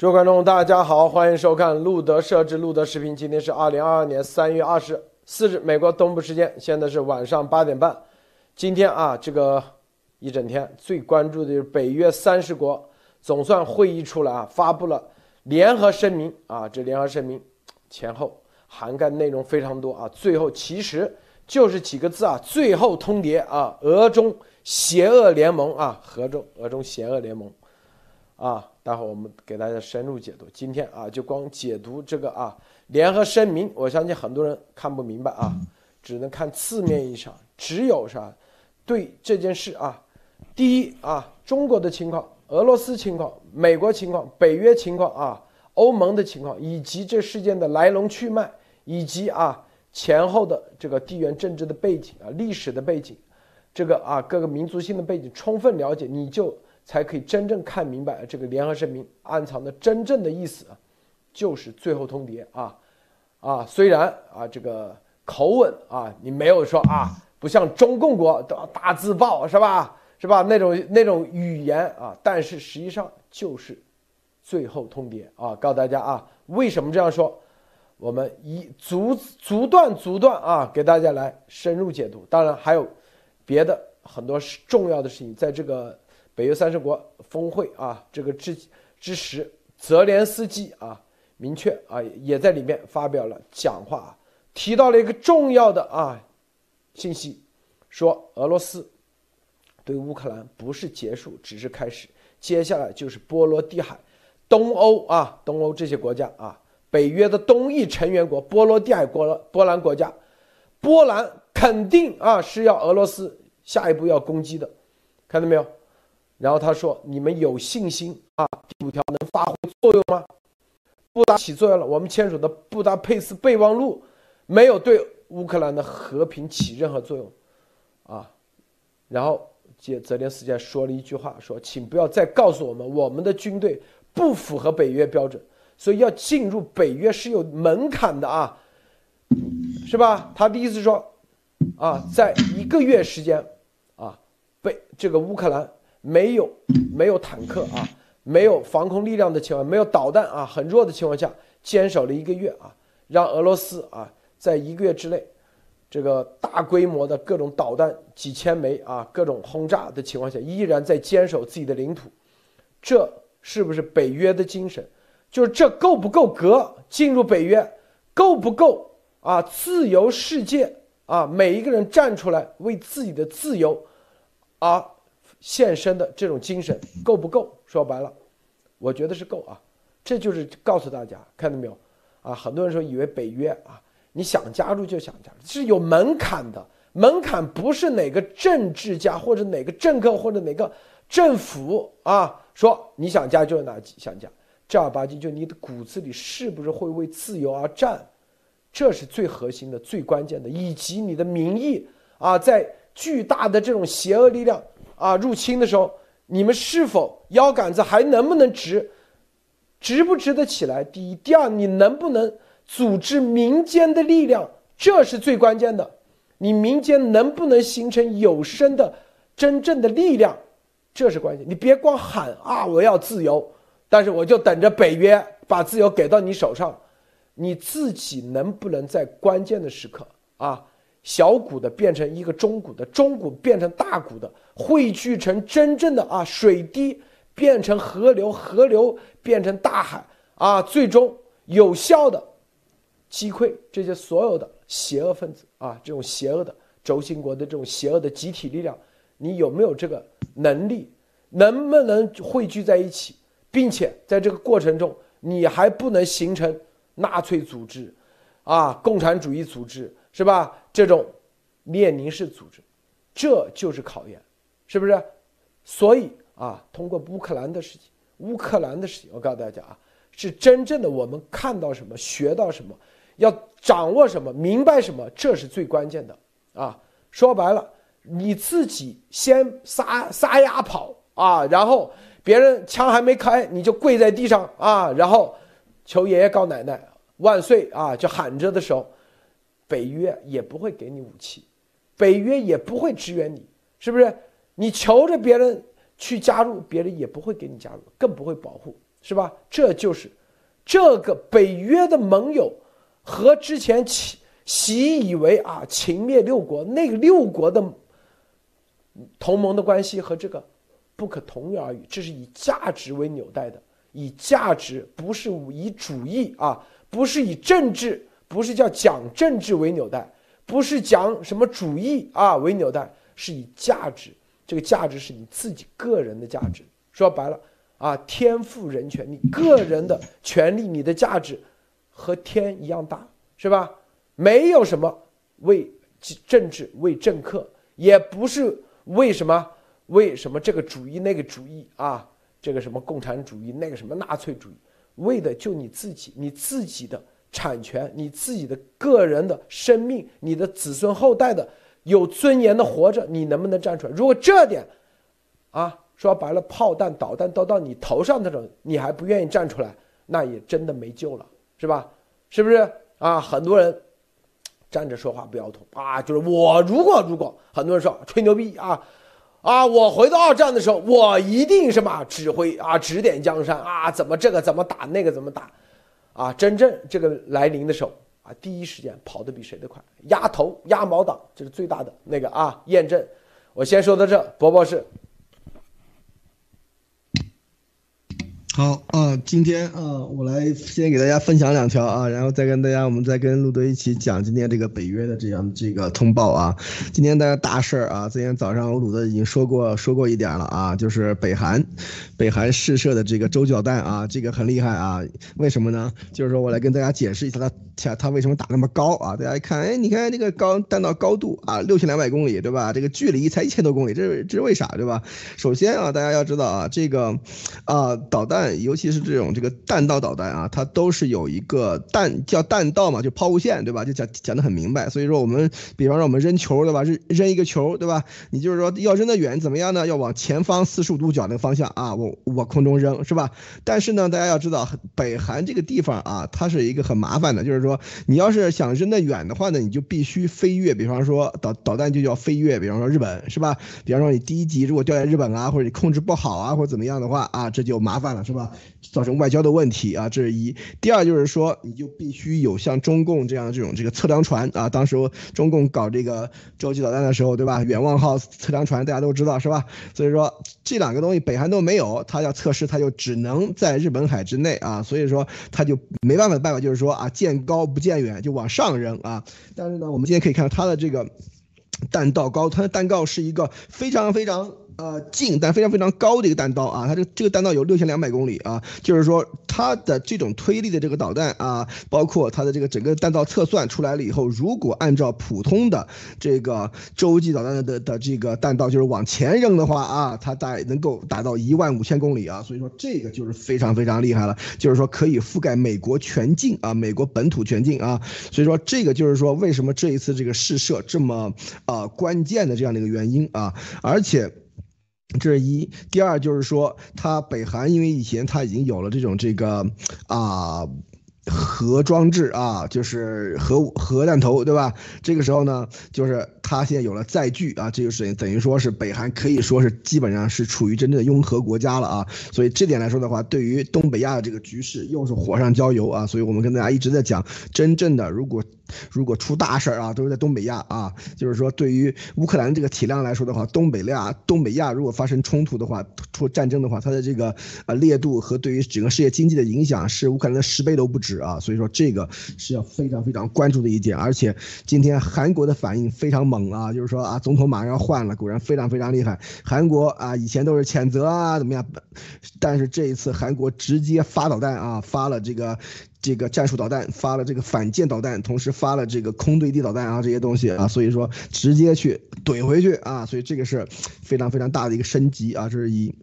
诸位观众，大家好，欢迎收看路德设置路德视频。今天是二零二二年三月二十四日，美国东部时间，现在是晚上八点半。今天啊，这个一整天最关注的就是北约三十国总算会议出来啊，发布了联合声明啊。这联合声明前后涵盖内容非常多啊，最后其实就是几个字啊，最后通牒啊，俄中邪恶联盟啊，俄中俄中邪恶联盟啊。待会儿我们给大家深入解读。今天啊，就光解读这个啊联合声明，我相信很多人看不明白啊，只能看字面意义上。只有啥，对这件事啊，第一啊，中国的情况、俄罗斯情况、美国情况、北约情况啊、欧盟的情况，以及这事件的来龙去脉，以及啊前后的这个地缘政治的背景啊、历史的背景，这个啊各个民族性的背景充分了解，你就。才可以真正看明白这个联合声明暗藏的真正的意思，就是最后通牒啊啊！虽然啊这个口吻啊，你没有说啊，不像中共国的大字报是吧？是吧？那种那种语言啊，但是实际上就是最后通牒啊！告诉大家啊，为什么这样说？我们一逐逐段逐段啊，给大家来深入解读。当然还有别的很多重要的事情，在这个。北约三十国峰会啊，这个之之时，泽连斯基啊，明确啊，也在里面发表了讲话，提到了一个重要的啊信息，说俄罗斯对乌克兰不是结束，只是开始，接下来就是波罗的海、东欧啊，东欧这些国家啊，北约的东翼成员国波罗的海国波兰国家，波兰肯定啊是要俄罗斯下一步要攻击的，看到没有？然后他说：“你们有信心啊？第五条能发挥作用吗？不达起作用了。我们签署的布达佩斯备忘录没有对乌克兰的和平起任何作用，啊。然后接泽连斯基说了一句话，说：请不要再告诉我们我们的军队不符合北约标准，所以要进入北约是有门槛的啊，是吧？他的意思说，啊，在一个月时间，啊，被这个乌克兰。”没有没有坦克啊，没有防空力量的情况，没有导弹啊，很弱的情况下，坚守了一个月啊，让俄罗斯啊，在一个月之内，这个大规模的各种导弹几千枚啊，各种轰炸的情况下，依然在坚守自己的领土，这是不是北约的精神？就是这够不够格进入北约？够不够啊？自由世界啊，每一个人站出来为自己的自由啊！献身的这种精神够不够？说白了，我觉得是够啊。这就是告诉大家，看到没有？啊，很多人说以为北约啊，你想加入就想加入，是有门槛的。门槛不是哪个政治家或者哪个政客或者哪个政府啊说你想加就哪想加，正儿八经就你的骨子里是不是会为自由而战，这是最核心的、最关键的，以及你的民意啊，在巨大的这种邪恶力量。啊！入侵的时候，你们是否腰杆子还能不能直，直不直得起来？第一，第二，你能不能组织民间的力量？这是最关键的。你民间能不能形成有声的真正的力量？这是关键。你别光喊啊，我要自由，但是我就等着北约把自由给到你手上，你自己能不能在关键的时刻啊？小股的变成一个中股的，中股变成大股的，汇聚成真正的啊水滴变成河流，河流变成大海啊，最终有效的击溃这些所有的邪恶分子啊，这种邪恶的轴心国的这种邪恶的集体力量，你有没有这个能力？能不能汇聚在一起，并且在这个过程中，你还不能形成纳粹组织啊，共产主义组织？是吧？这种列宁式组织，这就是考验，是不是？所以啊，通过乌克兰的事情，乌克兰的事情，我告诉大家啊，是真正的我们看到什么，学到什么，要掌握什么，明白什么，这是最关键的啊。说白了，你自己先撒撒丫跑啊，然后别人枪还没开，你就跪在地上啊，然后求爷爷告奶奶万岁啊，就喊着的时候。北约也不会给你武器，北约也不会支援你，是不是？你求着别人去加入，别人也不会给你加入，更不会保护是吧？这就是这个北约的盟友和之前习习以为啊秦灭六国那个六国的同盟的关系和这个不可同日而语。这是以价值为纽带的，以价值不是以主义啊，不是以政治，不是叫讲政治为纽带，不是讲什么主义啊为纽带，是以价值。这个价值是你自己个人的价值。说白了。啊，天赋人权，你个人的权利，你的价值和天一样大，是吧？没有什么为政治、为政客，也不是为什么为什么这个主义那个主义啊，这个什么共产主义那个什么纳粹主义，为的就你自己，你自己的产权，你自己的个人的生命，你的子孙后代的有尊严的活着，你能不能站出来？如果这点，啊。说白了，炮弹、导弹都到你头上那种，你还不愿意站出来，那也真的没救了，是吧？是不是啊？很多人站着说话不腰疼啊，就是我如果如果很多人说吹牛逼啊啊，我回到二战的时候，我一定什么指挥啊，指点江山啊，怎么这个怎么打那个怎么打，啊，真正这个来临的时候啊，第一时间跑得比谁都快，压头压毛党，这是最大的那个啊验证。我先说到这，博博士。好啊，今天啊，我来先给大家分享两条啊，然后再跟大家，我们再跟路德一起讲今天这个北约的这样这个通报啊。今天大家大事儿啊，今天早上我鲁德已经说过说过一点了啊，就是北韩，北韩试射的这个洲际弹啊，这个很厉害啊。为什么呢？就是说我来跟大家解释一下它，它它为什么打那么高啊？大家一看，哎，你看这个高弹道高度啊，六千两百公里，对吧？这个距离才一千多公里，这是这是为啥，对吧？首先啊，大家要知道啊，这个啊导弹。尤其是这种这个弹道导弹啊，它都是有一个弹叫弹道嘛，就抛物线，对吧？就讲讲得很明白。所以说我们，比方说我们扔球，对吧？扔扔一个球，对吧？你就是说要扔得远，怎么样呢？要往前方四十五度角那个方向啊，往往空中扔，是吧？但是呢，大家要知道，北韩这个地方啊，它是一个很麻烦的，就是说你要是想扔得远的话呢，你就必须飞越，比方说导导弹就叫飞越，比方说日本，是吧？比方说你第一级如果掉在日本啊，或者你控制不好啊，或者怎么样的话啊，这就麻烦了，是吧？造成外交的问题啊，这是一。第二就是说，你就必须有像中共这样这种这个测量船啊。当时中共搞这个洲际导弹的时候，对吧？远望号测量船大家都知道是吧？所以说这两个东西北韩都没有，他要测试他就只能在日本海之内啊。所以说他就没办法的办法就是说啊，见高不见远，就往上扔啊。但是呢，我们今天可以看到它的这个弹道高，它的弹道是一个非常非常。呃，近但非常非常高的一个弹道啊，它这这个弹道有六千两百公里啊，就是说它的这种推力的这个导弹啊，包括它的这个整个弹道测算出来了以后，如果按照普通的这个洲际导弹的的这个弹道，就是往前扔的话啊，它大概能够达到一万五千公里啊，所以说这个就是非常非常厉害了，就是说可以覆盖美国全境啊，美国本土全境啊，所以说这个就是说为什么这一次这个试射这么啊关键的这样的一个原因啊，而且。这是一，第二就是说，它北韩因为以前它已经有了这种这个啊核装置啊，就是核核弹头，对吧？这个时候呢，就是它现在有了载具啊，这就是等于说是北韩可以说是基本上是处于真正的拥核国家了啊。所以这点来说的话，对于东北亚的这个局势又是火上浇油啊。所以我们跟大家一直在讲，真正的如果。如果出大事儿啊，都是在东北亚啊。就是说，对于乌克兰这个体量来说的话，东北亚东北亚如果发生冲突的话，出战争的话，它的这个呃烈度和对于整个世界经济的影响是乌克兰的十倍都不止啊。所以说，这个是要非常非常关注的一点。而且今天韩国的反应非常猛啊，就是说啊，总统马上要换了，果然非常非常厉害。韩国啊，以前都是谴责啊怎么样，但是这一次韩国直接发导弹啊，发了这个。这个战术导弹发了这个反舰导弹，同时发了这个空对地导弹啊，这些东西啊，所以说直接去怼回去啊，所以这个是非常非常大的一个升级啊，这是一。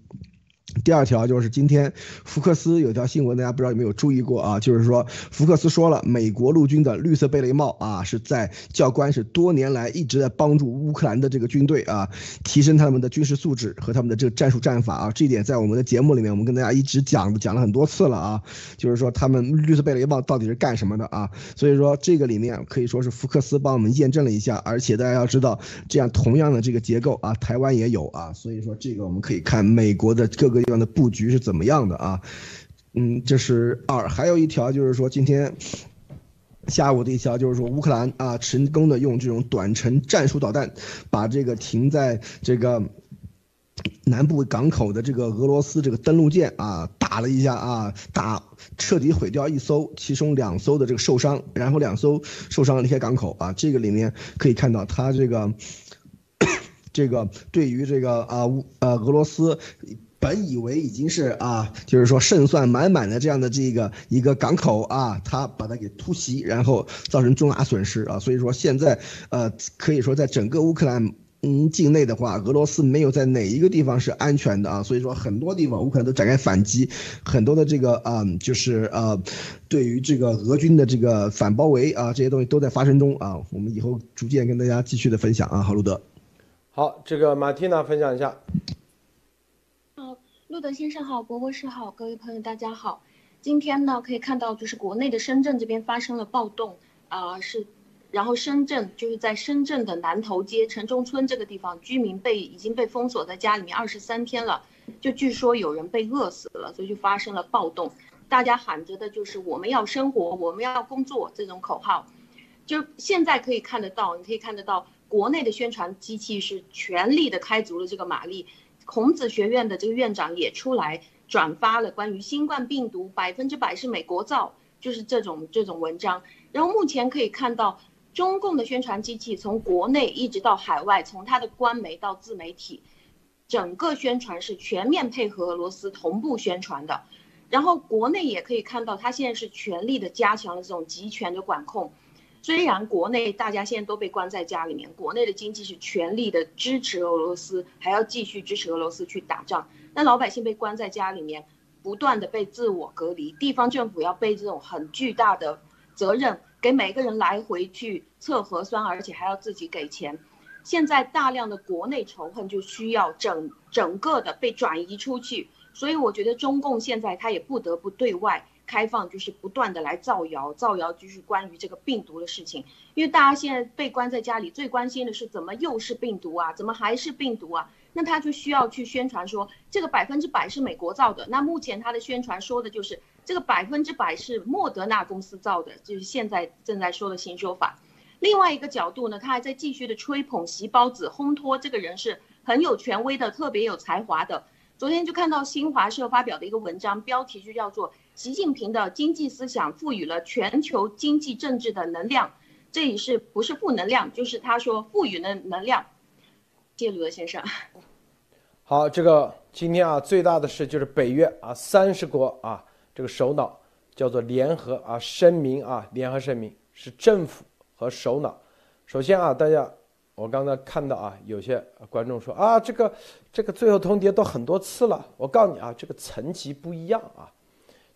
第二条就是今天福克斯有条新闻，大家不知道有没有注意过啊？就是说福克斯说了，美国陆军的绿色贝雷帽啊，是在教官是多年来一直在帮助乌克兰的这个军队啊，提升他们的军事素质和他们的这个战术战法啊。这一点在我们的节目里面，我们跟大家一直讲讲了很多次了啊。就是说他们绿色贝雷帽到底是干什么的啊？所以说这个里面可以说是福克斯帮我们验证了一下，而且大家要知道，这样同样的这个结构啊，台湾也有啊。所以说这个我们可以看美国的各个。这样的布局是怎么样的啊？嗯，这是二，还有一条就是说今天下午的一条就是说乌克兰啊成功的用这种短程战术导弹把这个停在这个南部港口的这个俄罗斯这个登陆舰啊打了一下啊打彻底毁掉一艘，其中两艘的这个受伤，然后两艘受伤离开港口啊，这个里面可以看到它这个 这个对于这个啊乌呃俄罗斯。本以为已经是啊，就是说胜算满满的这样的这个一个港口啊，他把它给突袭，然后造成重大损失啊。所以说现在呃，可以说在整个乌克兰嗯境内的话，俄罗斯没有在哪一个地方是安全的啊。所以说很多地方乌克兰都展开反击，很多的这个啊，就是呃，对于这个俄军的这个反包围啊，这些东西都在发生中啊。我们以后逐渐跟大家继续的分享啊。好，路德，好，这个马蒂娜分享一下。路德先生好，博博士好，各位朋友大家好。今天呢，可以看到就是国内的深圳这边发生了暴动啊，是，然后深圳就是在深圳的南头街城中村这个地方，居民被已经被封锁在家里面二十三天了，就据说有人被饿死了，所以就发生了暴动。大家喊着的就是我们要生活，我们要工作这种口号。就现在可以看得到，你可以看得到国内的宣传机器是全力的开足了这个马力。孔子学院的这个院长也出来转发了关于新冠病毒百分之百是美国造，就是这种这种文章。然后目前可以看到，中共的宣传机器从国内一直到海外，从它的官媒到自媒体，整个宣传是全面配合俄罗斯同步宣传的。然后国内也可以看到，它现在是全力的加强了这种集权的管控。虽然国内大家现在都被关在家里面，国内的经济是全力的支持俄罗斯，还要继续支持俄罗斯去打仗。那老百姓被关在家里面，不断的被自我隔离，地方政府要背这种很巨大的责任，给每个人来回去测核酸，而且还要自己给钱。现在大量的国内仇恨就需要整整个的被转移出去，所以我觉得中共现在他也不得不对外。开放就是不断的来造谣，造谣就是关于这个病毒的事情，因为大家现在被关在家里，最关心的是怎么又是病毒啊，怎么还是病毒啊？那他就需要去宣传说这个百分之百是美国造的。那目前他的宣传说的就是这个百分之百是莫德纳公司造的，就是现在正在说的新说法。另外一个角度呢，他还在继续的吹捧席包子，烘托这个人是很有权威的，特别有才华的。昨天就看到新华社发表的一个文章，标题就叫做。习近平的经济思想赋予了全球经济政治的能量，这也是不是负能量，就是他说赋予了能量。谢鲁德先生，好，这个今天啊最大的事就是北约啊三十国啊这个首脑叫做联合啊声明啊联合声明是政府和首脑。首先啊大家，我刚才看到啊有些观众说啊这个这个最后通牒都很多次了，我告诉你啊这个层级不一样啊。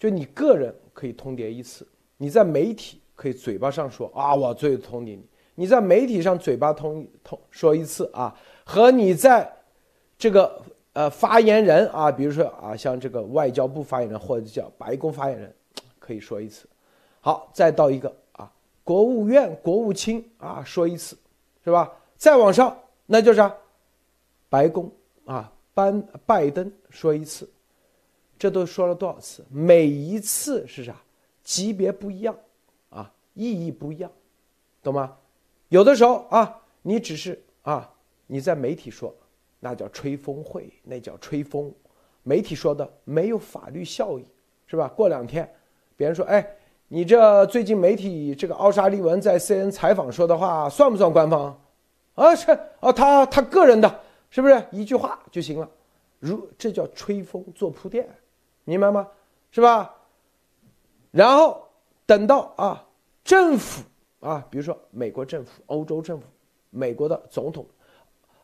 就你个人可以通牒一次，你在媒体可以嘴巴上说啊，我最通牒你，你在媒体上嘴巴通通说一次啊，和你在这个呃发言人啊，比如说啊，像这个外交部发言人或者叫白宫发言人，可以说一次。好，再到一个啊，国务院国务卿啊说一次，是吧？再往上那就是白宫啊，班拜登说一次。这都说了多少次？每一次是啥？级别不一样，啊，意义不一样，懂吗？有的时候啊，你只是啊，你在媒体说，那叫吹风会，那叫吹风，媒体说的没有法律效益，是吧？过两天，别人说，哎，你这最近媒体这个奥沙利文在 C N 采访说的话，算不算官方？啊，是啊，他他个人的，是不是一句话就行了？如这叫吹风做铺垫。明白吗？是吧？然后等到啊，政府啊，比如说美国政府、欧洲政府、美国的总统，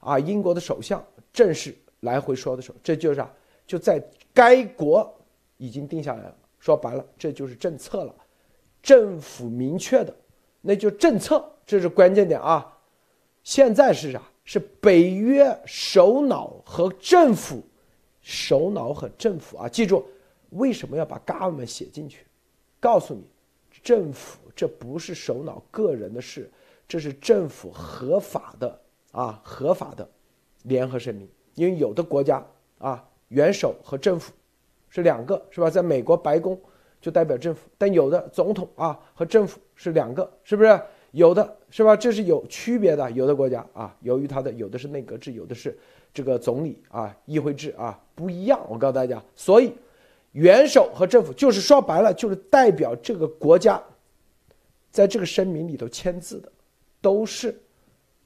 啊，英国的首相正式来回说的时候，这就是啊，就在该国已经定下来了。说白了，这就是政策了，政府明确的，那就政策，这是关键点啊。现在是啥？是北约首脑和政府。首脑和政府啊，记住，为什么要把 government 写进去？告诉你，政府这不是首脑个人的事，这是政府合法的啊，合法的联合声明。因为有的国家啊，元首和政府是两个，是吧？在美国白宫就代表政府，但有的总统啊和政府是两个，是不是？有的是吧？这是有区别的。有的国家啊，由于它的有的是内阁制，有的是这个总理啊议会制啊不一样。我告诉大家，所以元首和政府就是说白了，就是代表这个国家，在这个声明里头签字的，都是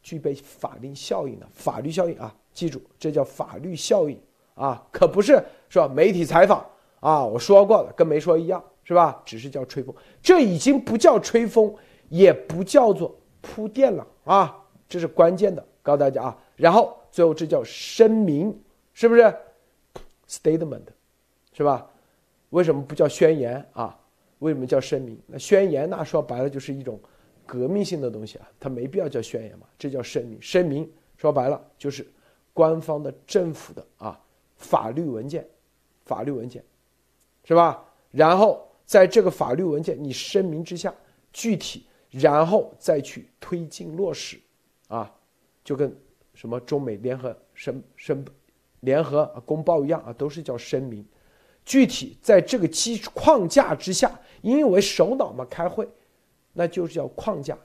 具备法定效应的。法律效应啊，记住，这叫法律效应啊，可不是说媒体采访啊，我说过了，跟没说一样，是吧？只是叫吹风，这已经不叫吹风。也不叫做铺垫了啊，这是关键的，告诉大家啊。然后最后这叫声明，是不是？statement，是吧？为什么不叫宣言啊？为什么叫声明？那宣言那说白了就是一种革命性的东西啊，它没必要叫宣言嘛，这叫声明。声明说白了就是官方的政府的啊法律文件，法律文件，是吧？然后在这个法律文件你声明之下，具体。然后再去推进落实，啊，就跟什么中美联合申申联合公报一样啊，都是叫声明。具体在这个基框架之下，因为首脑嘛开会，那就是叫框架。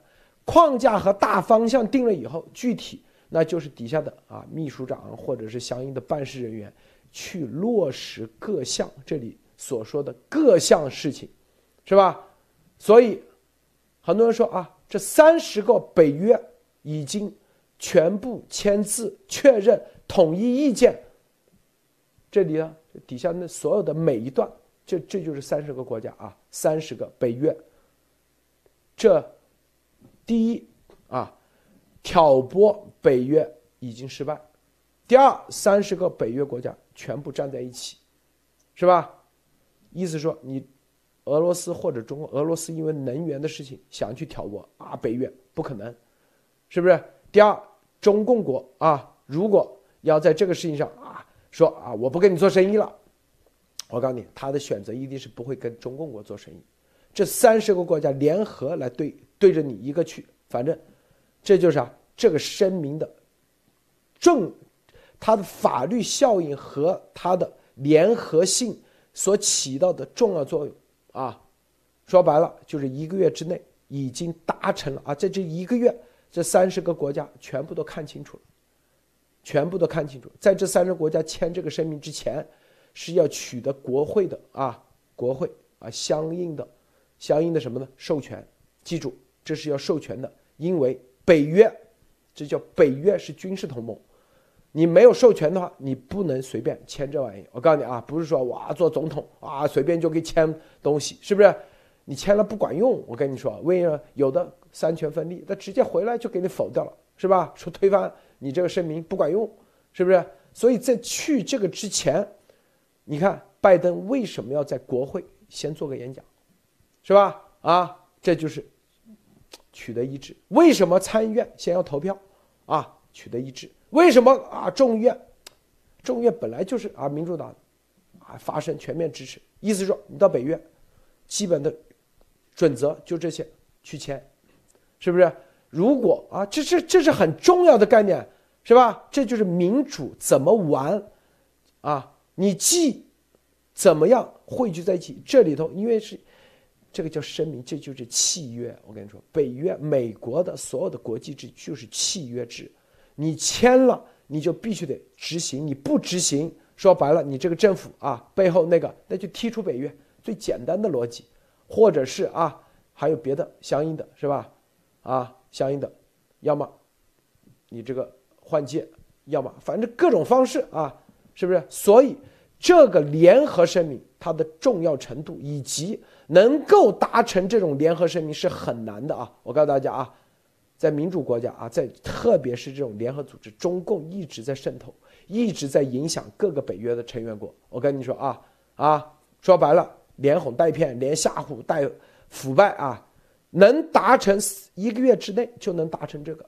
框架和大方向定了以后，具体那就是底下的啊秘书长或者是相应的办事人员去落实各项这里所说的各项事情，是吧？所以。很多人说啊，这三十个北约已经全部签字确认统一意见。这里呢，底下那所有的每一段，这这就是三十个国家啊，三十个北约。这第一啊，挑拨北约已经失败；第二，三十个北约国家全部站在一起，是吧？意思说你。俄罗斯或者中俄罗斯因为能源的事情想去挑拨啊，北约不可能，是不是？第二，中共国啊，如果要在这个事情上说啊，我不跟你做生意了，我告诉你，他的选择一定是不会跟中共国做生意。这三十个国家联合来对对着你一个去，反正这就是啊，这个声明的正，它的法律效应和它的联合性所起到的重要作用。啊，说白了就是一个月之内已经达成了啊，在这一个月，这三十个国家全部都看清楚了，全部都看清楚，在这三十个国家签这个声明之前，是要取得国会的啊，国会啊相应的相应的什么呢？授权，记住这是要授权的，因为北约，这叫北约是军事同盟。你没有授权的话，你不能随便签这玩意。我告诉你啊，不是说哇做总统啊随便就可以签东西，是不是？你签了不管用。我跟你说，为什么有的三权分立，他直接回来就给你否掉了，是吧？说推翻你这个声明不管用，是不是？所以在去这个之前，你看拜登为什么要在国会先做个演讲，是吧？啊，这就是取得一致。为什么参议院先要投票啊？取得一致。为什么啊？众议院，众议院本来就是啊，民主党啊发声全面支持，意思说你到北约，基本的准则就这些去签，是不是？如果啊，这这这是很重要的概念，是吧？这就是民主怎么玩啊？你既怎么样汇聚在一起？这里头因为是这个叫声明，这就是契约。我跟你说，北约美国的所有的国际制就是契约制。你签了，你就必须得执行。你不执行，说白了，你这个政府啊，背后那个那就踢出北约。最简单的逻辑，或者是啊，还有别的相应的是吧？啊，相应的，要么你这个换届，要么反正各种方式啊，是不是？所以这个联合声明它的重要程度以及能够达成这种联合声明是很难的啊！我告诉大家啊。在民主国家啊，在特别是这种联合组织，中共一直在渗透，一直在影响各个北约的成员国。我跟你说啊啊，说白了，连哄带骗，连吓唬带腐败啊，能达成一个月之内就能达成这个，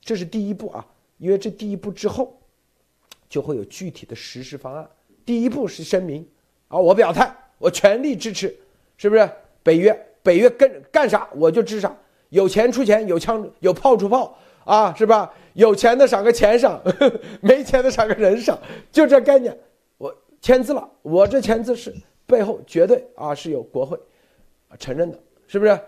这是第一步啊。因为这第一步之后，就会有具体的实施方案。第一步是声明啊，我表态，我全力支持，是不是？北约，北约跟干啥我就支啥。有钱出钱，有枪有炮出炮啊，是吧？有钱的赏个钱赏，没钱的赏个人赏，就这概念。我签字了，我这签字是背后绝对啊是有国会承认的，是不是？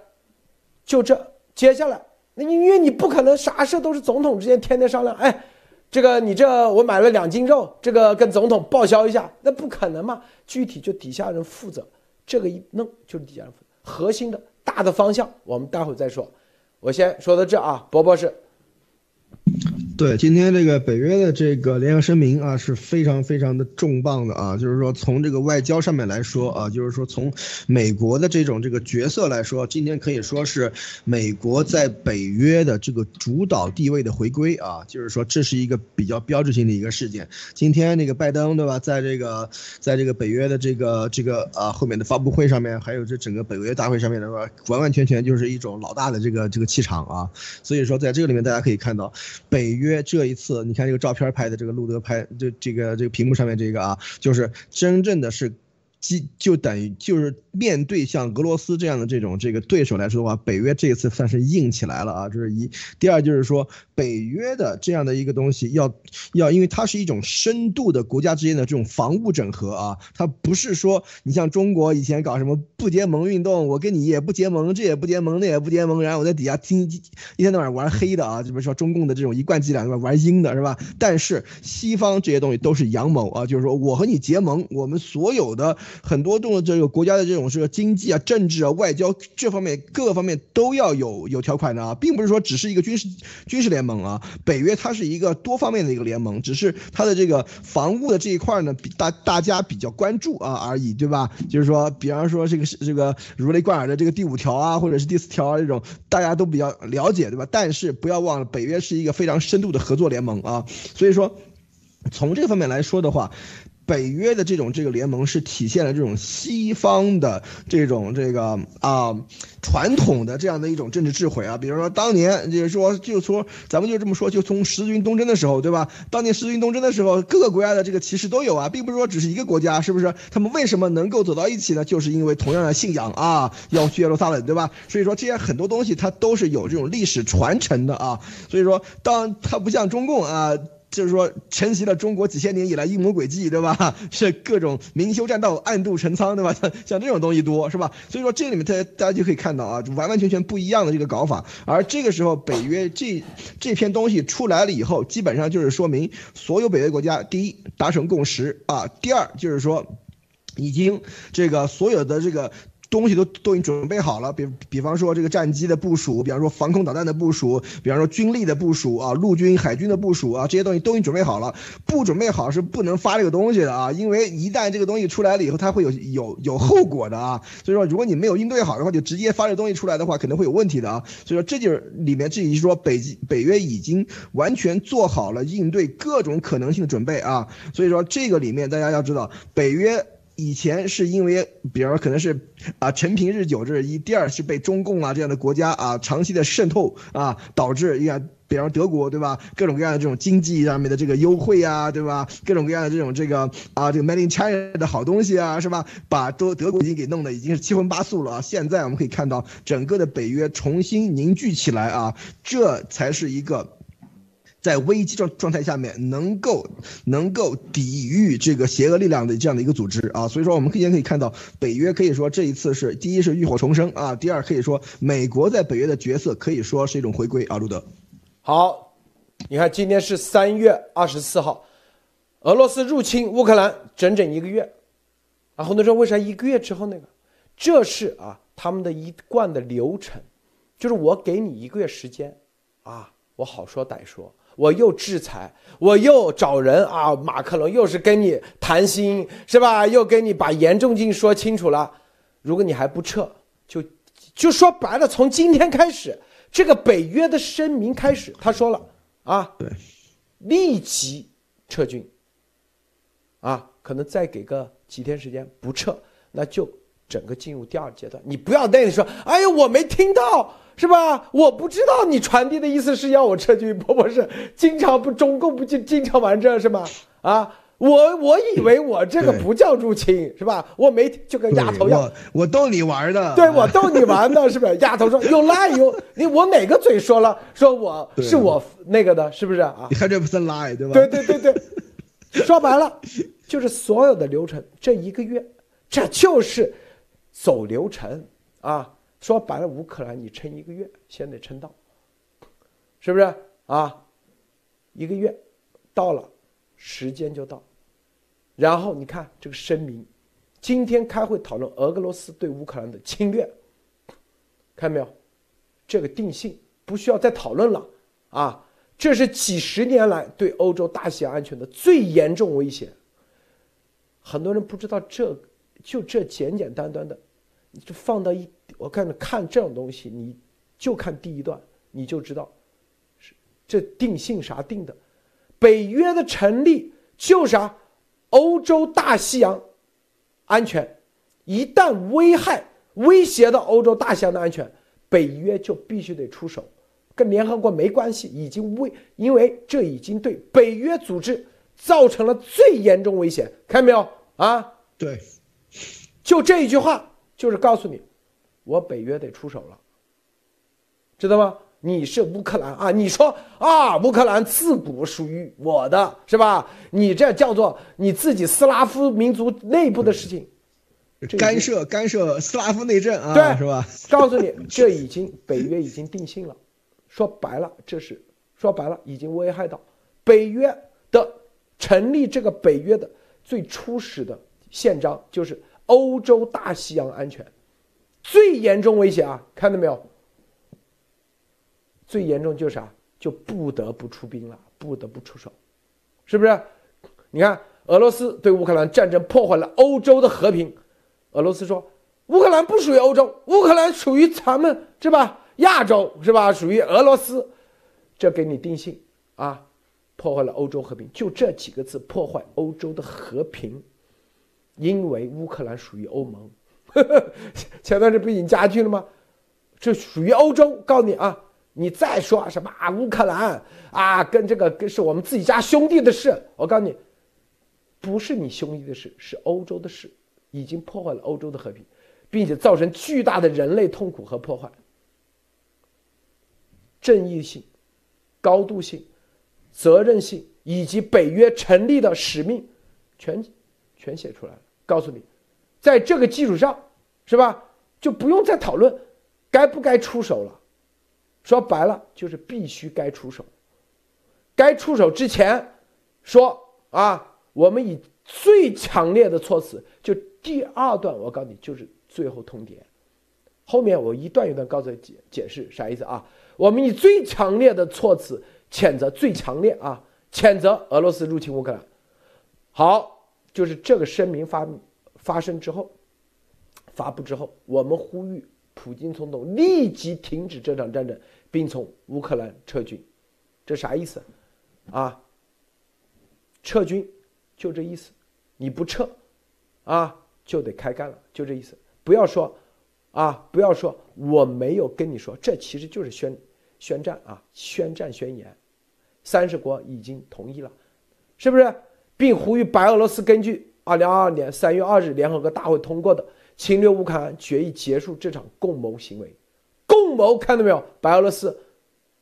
就这，接下来那因为你不可能啥事都是总统之间天天商量，哎，这个你这我买了两斤肉，这个跟总统报销一下，那不可能嘛？具体就底下人负责，这个一弄就是底下人负责，核心的大的方向我们待会再说，我先说到这啊，波波是。对，今天这个北约的这个联合声明啊，是非常非常的重磅的啊。就是说，从这个外交上面来说啊，就是说从美国的这种这个角色来说，今天可以说是美国在北约的这个主导地位的回归啊。就是说，这是一个比较标志性的一个事件。今天那个拜登对吧，在这个在这个北约的这个这个啊后面的发布会上面，还有这整个北约大会上面的话，完完全全就是一种老大的这个这个气场啊。所以说，在这个里面大家可以看到北约。约这一次，你看这个照片拍的，这个路德拍，这这个这个屏幕上面这个啊，就是真正的是。就就等于就是面对像俄罗斯这样的这种这个对手来说的话，北约这一次算是硬起来了啊，这是一。第二就是说，北约的这样的一个东西要要，因为它是一种深度的国家之间的这种防务整合啊，它不是说你像中国以前搞什么不结盟运动，我跟你也不结盟，这也不结盟，那也不结盟，然后我在底下听一天到晚玩黑的啊，就比如说中共的这种一贯伎俩，玩阴的是吧？但是西方这些东西都是阳谋啊，就是说我和你结盟，我们所有的。很多种的这个国家的这种是经济啊、政治啊、外交这方面各个方面都要有有条款的啊，并不是说只是一个军事军事联盟啊。北约它是一个多方面的一个联盟，只是它的这个防务的这一块呢，比大大家比较关注啊而已，对吧？就是说，比方说这个这个如雷贯耳的这个第五条啊，或者是第四条啊这种，大家都比较了解，对吧？但是不要忘了，北约是一个非常深度的合作联盟啊，所以说从这个方面来说的话。北约的这种这个联盟是体现了这种西方的这种这个啊传统的这样的一种政治智慧啊，比如说当年就是说就说咱们就这么说，就从十字军东征的时候，对吧？当年十字军东征的时候，各个国家的这个骑士都有啊，并不是说只是一个国家，是不是？他们为什么能够走到一起呢？就是因为同样的信仰啊，要去耶路撒冷，对吧？所以说这些很多东西它都是有这种历史传承的啊，所以说当它不像中共啊。就是说，承袭了中国几千年以来阴谋诡计，对吧？是各种明修栈道，暗度陈仓，对吧？像像这种东西多，是吧？所以说，这里面大家大家就可以看到啊，完完全全不一样的这个搞法。而这个时候，北约这这篇东西出来了以后，基本上就是说明所有北约国家，第一达成共识啊，第二就是说，已经这个所有的这个。东西都都已经准备好了，比比方说这个战机的部署，比方说防空导弹的部署，比方说军力的部署啊，陆军、海军的部署啊，这些东西都已经准备好了。不准备好是不能发这个东西的啊，因为一旦这个东西出来了以后，它会有有有后果的啊。所以说，如果你没有应对好的话，就直接发这东西出来的话，肯定会有问题的啊。所以说，这就是里面至于说北北约已经完全做好了应对各种可能性的准备啊。所以说，这个里面大家要知道，北约。以前是因为，比如可能是啊，陈平日久，这是一；第二是被中共啊这样的国家啊长期的渗透啊，导致你看，比方德国对吧，各种各样的这种经济上面的这个优惠啊，对吧？各种各样的这种这个啊，这个 made in China 的好东西啊，是吧？把德德国已经给弄得已经是七荤八素了啊！现在我们可以看到整个的北约重新凝聚起来啊，这才是一个。在危机状状态下面，能够能够抵御这个邪恶力量的这样的一个组织啊，所以说我们可以可以看到，北约可以说这一次是第一是浴火重生啊，第二可以说美国在北约的角色可以说是一种回归啊，路德。好，你看今天是三月二十四号，俄罗斯入侵乌克兰整整一个月，啊，很多人说为啥一个月之后那个？这是啊他们的一贯的流程，就是我给你一个月时间，啊，我好说歹说。我又制裁，我又找人啊！马克龙又是跟你谈心，是吧？又跟你把严重性说清楚了。如果你还不撤，就就说白了，从今天开始，这个北约的声明开始，他说了啊，对，立即撤军。啊，可能再给个几天时间不撤，那就整个进入第二阶段。你不要那里说，哎呀，我没听到。是吧？我不知道你传递的意思是要我撤军，不不是，经常不中共不就经常玩这是吗？啊，我我以为我这个不叫入侵，是吧？我没就跟丫头样，我逗你玩的，对我逗你玩的，是不是？丫头说有赖有你，我哪个嘴说了说我是我那个的，是不是啊？你看这不是赖对吧？对对对对，说白了，就是所有的流程，这一个月，这就是走流程啊。说白了，乌克兰你撑一个月，先得撑到，是不是啊？一个月到了，时间就到。然后你看这个声明，今天开会讨论俄罗斯对乌克兰的侵略，看到没有？这个定性不需要再讨论了啊！这是几十年来对欧洲大西洋安全的最严重威胁。很多人不知道这，就这简简单单的，你就放到一，我看看这种东西，你就看第一段，你就知道，是这定性啥定的？北约的成立就是啥？欧洲大西洋安全，一旦危害威胁到欧洲大西洋的安全，北约就必须得出手，跟联合国没关系，已经危，因为这已经对北约组织造成了最严重危险，看到没有？啊，对，就这一句话，就是告诉你，我北约得出手了，知道吗？你是乌克兰啊，你说啊，乌克兰自古属于我的，是吧？你这叫做你自己斯拉夫民族内部的事情，干涉干涉斯拉夫内政啊，对，是吧？告诉你，这已经北约已经定性了，说白了，这是说白了，已经危害到北约的成立，这个北约的。最初始的宪章就是欧洲大西洋安全最严重威胁啊！看到没有？最严重就是啥？就不得不出兵了，不得不出手，是不是？你看，俄罗斯对乌克兰战争破坏了欧洲的和平。俄罗斯说，乌克兰不属于欧洲，乌克兰属于咱们，是吧？亚洲是吧？属于俄罗斯，这给你定性啊！破坏了欧洲和平，就这几个字破坏欧洲的和平，因为乌克兰属于欧盟，呵 呵前段时间不已经加剧了吗？这属于欧洲，告诉你啊，你再说什么啊乌克兰啊，跟这个跟是我们自己家兄弟的事，我告诉你，不是你兄弟的事，是欧洲的事，已经破坏了欧洲的和平，并且造成巨大的人类痛苦和破坏，正义性、高度性。责任性以及北约成立的使命，全全写出来了。告诉你，在这个基础上，是吧？就不用再讨论该不该出手了。说白了，就是必须该出手。该出手之前，说啊，我们以最强烈的措辞，就第二段，我告诉你，就是最后通牒。后面我一段一段告诉解解释啥意思啊？我们以最强烈的措辞。谴责最强烈啊！谴责俄罗斯入侵乌克兰。好，就是这个声明发发生之后，发布之后，我们呼吁普京总统立即停止这场战争，并从乌克兰撤军。这啥意思？啊？撤军就这意思，你不撤，啊，就得开干了，就这意思。不要说，啊，不要说我没有跟你说，这其实就是宣。宣战啊！宣战宣言，三十国已经同意了，是不是？并呼吁白俄罗斯根据二零二二年三月二日联合国大会通过的侵略乌克兰决议结束这场共谋行为。共谋看到没有？白俄罗斯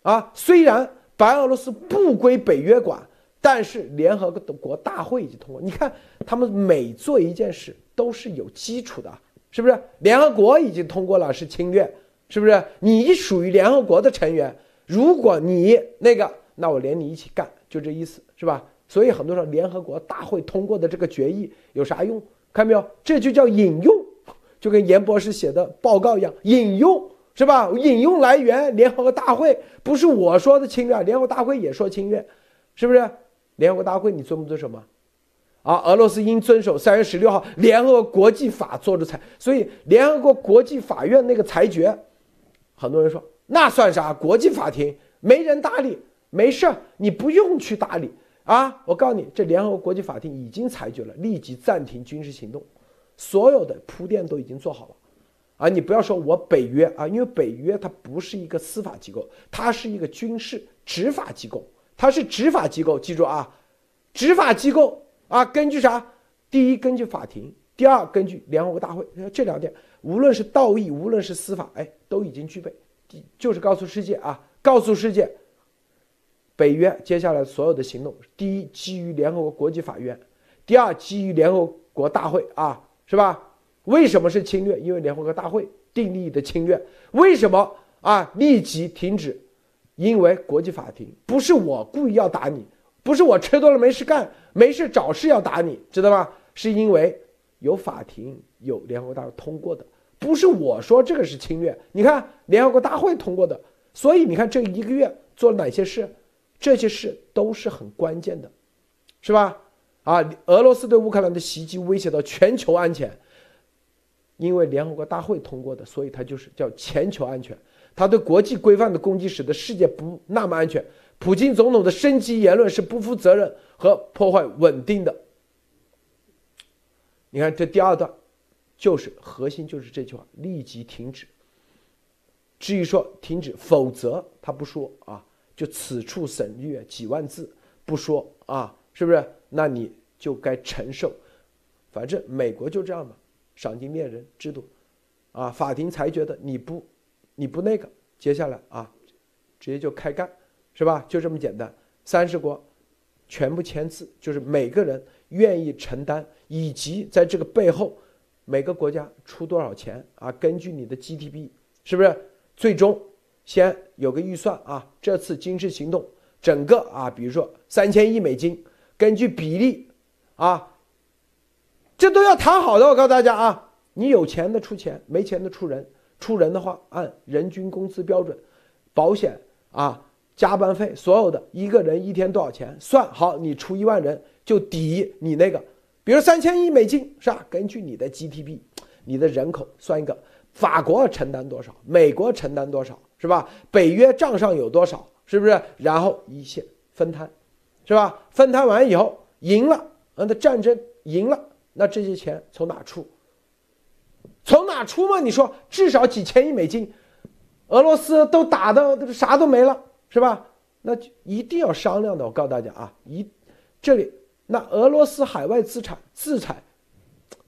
啊，虽然白俄罗斯不归北约管，但是联合国大会已经通过。你看，他们每做一件事都是有基础的，是不是？联合国已经通过了，是侵略。是不是你属于联合国的成员？如果你那个，那我连你一起干，就这意思，是吧？所以很多时候联合国大会通过的这个决议有啥用？看到没有？这就叫引用，就跟严博士写的报告一样，引用是吧？引用来源联合国大会不是我说的侵略，联合国大会也说侵略，是不是？联合国大会你遵不遵守吗？啊，俄罗斯应遵守三月十六号联合国国际法作出裁，所以联合国国际法院那个裁决。很多人说那算啥？国际法庭没人搭理，没事儿，你不用去搭理啊！我告诉你，这联合国国际法庭已经裁决了，立即暂停军事行动，所有的铺垫都已经做好了，啊！你不要说我北约啊，因为北约它不是一个司法机构，它是一个军事执法机构，它是执法机构，记住啊，执法机构啊，根据啥？第一，根据法庭；第二，根据联合国大会，这两点。无论是道义，无论是司法，哎，都已经具备，就是告诉世界啊，告诉世界，北约接下来所有的行动，第一基于联合国国际法院，第二，基于联合国大会啊，是吧？为什么是侵略？因为联合国大会订立的侵略。为什么啊？立即停止，因为国际法庭不是我故意要打你，不是我吃多了没事干，没事找事要打你，知道吗？是因为有法庭有联合国大会通过的，不是我说这个是侵略。你看联合国大会通过的，所以你看这一个月做了哪些事，这些事都是很关键的，是吧？啊，俄罗斯对乌克兰的袭击威胁到全球安全。因为联合国大会通过的，所以它就是叫全球安全。它对国际规范的攻击使得世界不那么安全。普京总统的升级言论是不负责任和破坏稳定的。你看这第二段，就是核心就是这句话：立即停止。至于说停止，否则他不说啊，就此处省略几万字不说啊，是不是？那你就该承受。反正美国就这样嘛。赏金猎人制度，啊，法庭裁决的你不，你不那个，接下来啊，直接就开干，是吧？就这么简单。三十国全部签字，就是每个人愿意承担，以及在这个背后，每个国家出多少钱啊？根据你的 GDP，是不是？最终先有个预算啊。这次军事行动整个啊，比如说三千亿美金，根据比例啊。这都要谈好的，我告诉大家啊，你有钱的出钱，没钱的出人。出人的话，按人均工资标准，保险啊，加班费，所有的一个人一天多少钱算好，你出一万人就抵你那个，比如三千亿美金是吧？根据你的 GDP，你的人口算一个，法国承担多少，美国承担多少是吧？北约账上有多少，是不是？然后一线分摊，是吧？分摊完以后赢了，那战争赢了。那这些钱从哪出？从哪出嘛？你说至少几千亿美金，俄罗斯都打的啥都没了，是吧？那一定要商量的。我告诉大家啊，一这里那俄罗斯海外资产制裁，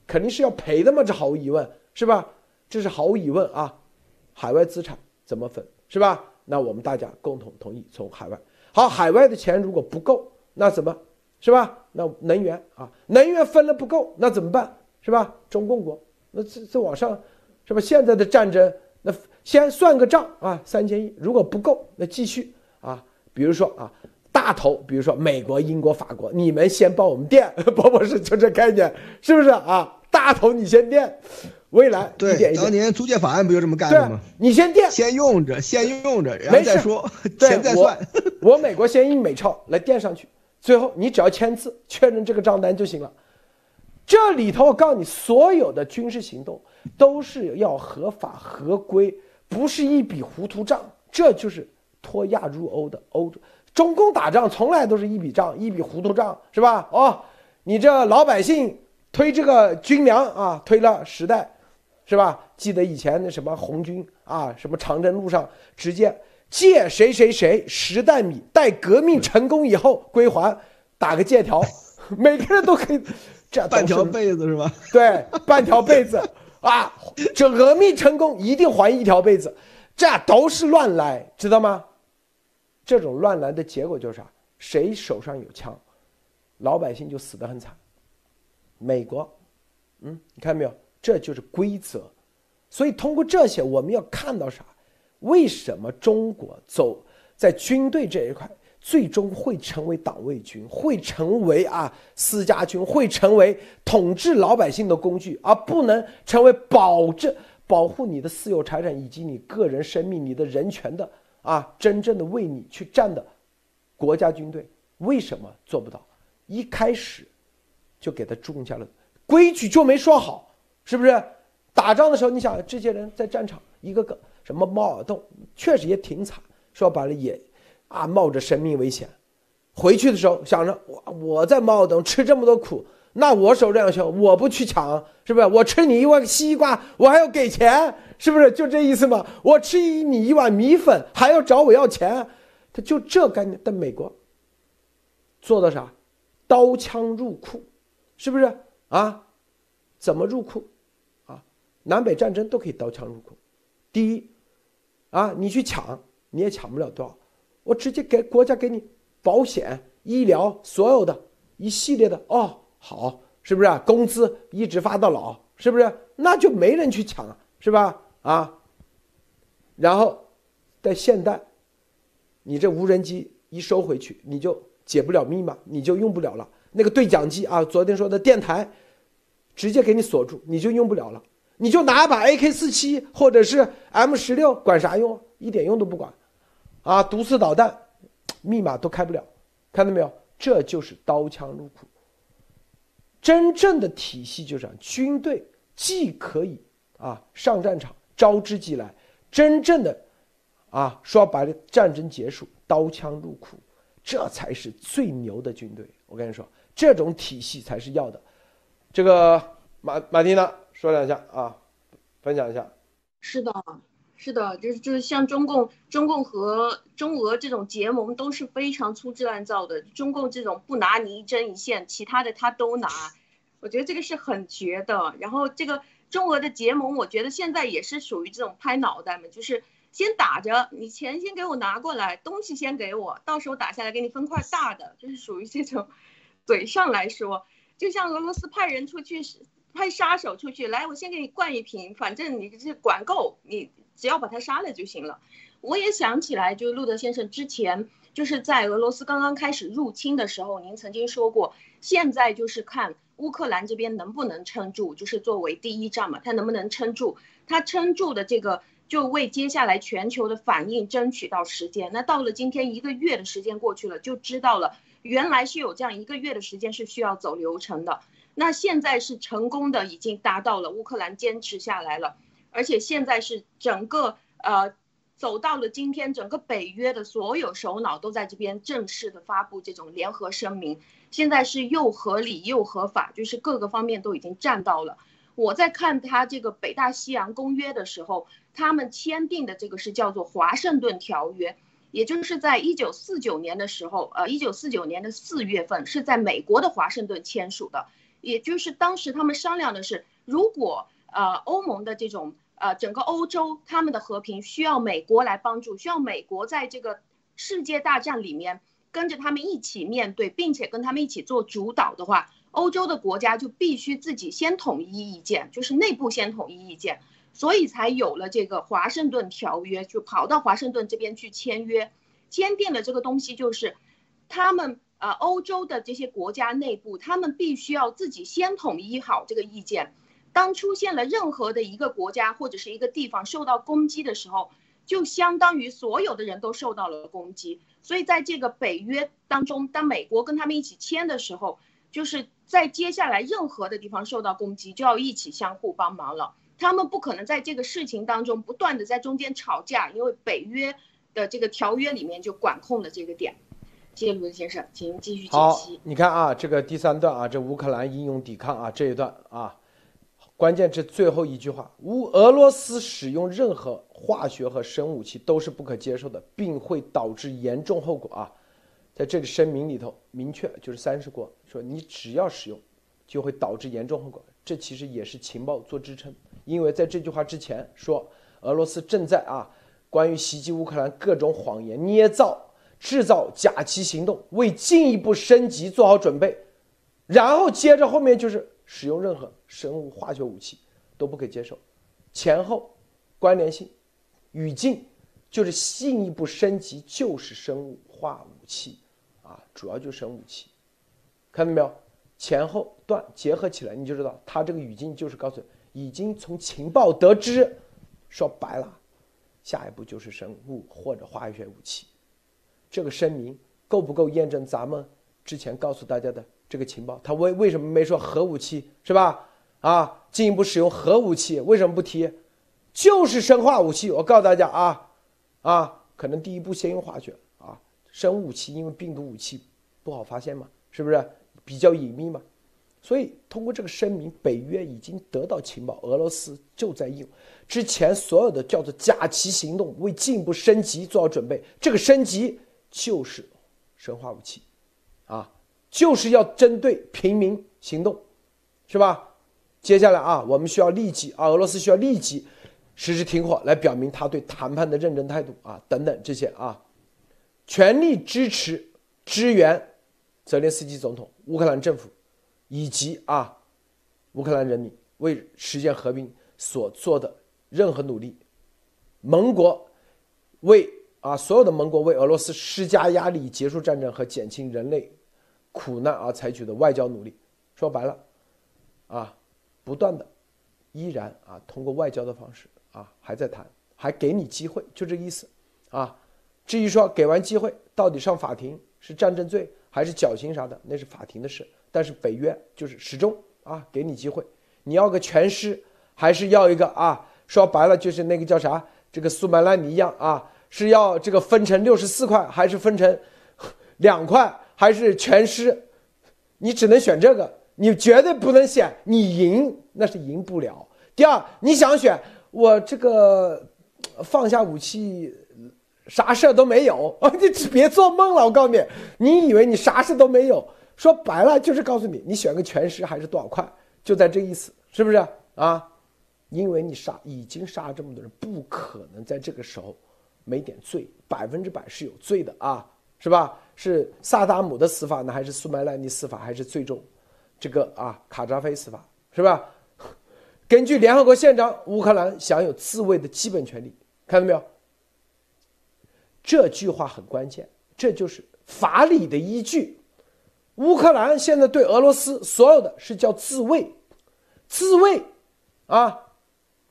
肯定是要赔的嘛，这毫无疑问，是吧？这是毫无疑问啊。海外资产怎么分，是吧？那我们大家共同同意从海外。好，海外的钱如果不够，那怎么？是吧？那能源啊，能源分了不够，那怎么办？是吧？中共国，那这这往上，是吧？现在的战争，那先算个账啊，三千亿，如果不够，那继续啊。比如说啊，大头，比如说美国、英国、法国，你们先帮我们垫，不不是就这概念，是不是啊？大头你先垫，未来对，当年租借法案不就这么干的吗？你先垫，先用着，先用着，然后再说，钱再算。我美国先印美钞来垫上去。最后，你只要签字确认这个账单就行了。这里头，我告诉你，所有的军事行动都是要合法合规，不是一笔糊涂账。这就是脱亚入欧的欧洲，中共打仗从来都是一笔账，一笔糊涂账，是吧？哦，你这老百姓推这个军粮啊，推了十代，是吧？记得以前那什么红军啊，什么长征路上直接。借谁谁谁十袋米，待革命成功以后归还，打个借条，每个人都可以，这半条被子是吧？对，半条被子啊，这革命成功一定还一条被子，这都是乱来，知道吗？这种乱来的结果就是啥？谁手上有枪，老百姓就死得很惨。美国，嗯，你看没有？这就是规则，所以通过这些，我们要看到啥？为什么中国走在军队这一块，最终会成为党卫军，会成为啊私家军，会成为统治老百姓的工具，而不能成为保证保护你的私有财产以及你个人生命、你的人权的啊真正的为你去战的国家军队？为什么做不到？一开始就给他种下了规矩，就没说好，是不是？打仗的时候，你想这些人在战场一个个。什么猫耳洞，确实也挺惨。说白了也，啊，冒着生命危险，回去的时候想着我我在猫耳洞吃这么多苦，那我手这样凶，我不去抢，是不是？我吃你一碗西瓜，我还要给钱，是不是？就这意思嘛。我吃你一碗米粉，还要找我要钱，他就这概念。但美国做的啥？刀枪入库，是不是啊？怎么入库？南北战争都可以刀枪入库。第一。啊，你去抢，你也抢不了多少。我直接给国家给你保险、医疗，所有的一系列的哦，好，是不是啊？工资一直发到老，是不是？那就没人去抢啊，是吧？啊，然后在现代，你这无人机一收回去，你就解不了密码，你就用不了了。那个对讲机啊，昨天说的电台，直接给你锁住，你就用不了了。你就拿把 AK 四七或者是 M 十六，管啥用？一点用都不管，啊，毒刺导弹，密码都开不了，看到没有？这就是刀枪入库。真正的体系就是，军队既可以啊上战场，招之即来，真正的啊说白了，战争结束，刀枪入库，这才是最牛的军队。我跟你说，这种体系才是要的。这个马马蒂娜。说两下啊，分享一下。是的，是的，就是就是像中共、中共和中俄这种结盟都是非常粗制滥造的。中共这种不拿你一针一线，其他的他都拿，我觉得这个是很绝的。然后这个中俄的结盟，我觉得现在也是属于这种拍脑袋嘛，就是先打着，你钱先给我拿过来，东西先给我，到时候打下来给你分块大的，就是属于这种嘴上来说，就像俄罗斯派人出去是。派杀手出去，来，我先给你灌一瓶，反正你这管够，你只要把他杀了就行了。我也想起来，就路德先生之前就是在俄罗斯刚刚开始入侵的时候，您曾经说过，现在就是看乌克兰这边能不能撑住，就是作为第一站嘛，他能不能撑住？他撑住的这个，就为接下来全球的反应争取到时间。那到了今天，一个月的时间过去了，就知道了，原来是有这样一个月的时间是需要走流程的。那现在是成功的，已经达到了乌克兰坚持下来了，而且现在是整个呃走到了今天，整个北约的所有首脑都在这边正式的发布这种联合声明，现在是又合理又合法，就是各个方面都已经站到了。我在看他这个北大西洋公约的时候，他们签订的这个是叫做华盛顿条约，也就是在一九四九年的时候，呃，一九四九年的四月份是在美国的华盛顿签署的。也就是当时他们商量的是，如果呃欧盟的这种呃整个欧洲他们的和平需要美国来帮助，需要美国在这个世界大战里面跟着他们一起面对，并且跟他们一起做主导的话，欧洲的国家就必须自己先统一意见，就是内部先统一意见，所以才有了这个华盛顿条约，就跑到华盛顿这边去签约，签订了这个东西，就是他们。呃，欧洲的这些国家内部，他们必须要自己先统一好这个意见。当出现了任何的一个国家或者是一个地方受到攻击的时候，就相当于所有的人都受到了攻击。所以在这个北约当中，当美国跟他们一起签的时候，就是在接下来任何的地方受到攻击，就要一起相互帮忙了。他们不可能在这个事情当中不断的在中间吵架，因为北约的这个条约里面就管控了这个点。谢谢卢子先生，请继续解析。好，你看啊，这个第三段啊，这乌克兰英勇抵抗啊，这一段啊，关键是最后一句话：乌俄罗斯使用任何化学和生武器都是不可接受的，并会导致严重后果啊。在这个声明里头明确就是三十国说，你只要使用，就会导致严重后果。这其实也是情报做支撑，因为在这句话之前说，俄罗斯正在啊，关于袭击乌克兰各种谎言捏造。制造假旗行动，为进一步升级做好准备，然后接着后面就是使用任何生物化学武器都不可以接受，前后关联性语境就是进一步升级就是生物化武器啊，主要就是生物武器，看到没有？前后段结合起来你就知道，他这个语境就是告诉已经从情报得知，说白了，下一步就是生物或者化学武器。这个声明够不够验证咱们之前告诉大家的这个情报？他为为什么没说核武器是吧？啊，进一步使用核武器为什么不提？就是生化武器。我告诉大家啊，啊，可能第一步先用化学啊，生物武器因为病毒武器不好发现嘛，是不是比较隐秘嘛？所以通过这个声明，北约已经得到情报，俄罗斯就在用之前所有的叫做假旗行动，为进一步升级做好准备。这个升级。就是生化武器，啊，就是要针对平民行动，是吧？接下来啊，我们需要立即啊，俄罗斯需要立即实施停火，来表明他对谈判的认真态度啊，等等这些啊，全力支持支援泽连斯基总统、乌克兰政府，以及啊，乌克兰人民为实现和平所做的任何努力，盟国为啊所有的盟国为俄罗斯施加压力、结束战争和减轻人类苦难而采取的外交努力，说白了，啊，不断的，依然啊通过外交的方式啊还在谈，还给你机会，就这意思，啊，至于说给完机会到底上法庭是战争罪还是绞刑啥的，那是法庭的事。但是北约就是始终啊给你机会，你要个全尸还是要一个啊？说白了就是那个叫啥？这个苏曼兰尼一样啊，是要这个分成六十四块，还是分成两块，还是全尸？你只能选这个，你绝对不能选你赢，那是赢不了。第二，你想选我这个放下武器，啥事都没有啊？你别做梦了，我告诉你，你以为你啥事都没有？说白了就是告诉你，你选个全尸还是多少块，就在这意思，是不是啊？因为你杀已经杀了这么多人，不可能在这个时候没点罪，百分之百是有罪的啊，是吧？是萨达姆的死法呢，还是苏麦兰尼死法，还是最终这个啊卡扎菲死法，是吧？根据联合国宪章，乌克兰享有自卫的基本权利，看到没有？这句话很关键，这就是法理的依据。乌克兰现在对俄罗斯所有的是叫自卫，自卫，啊，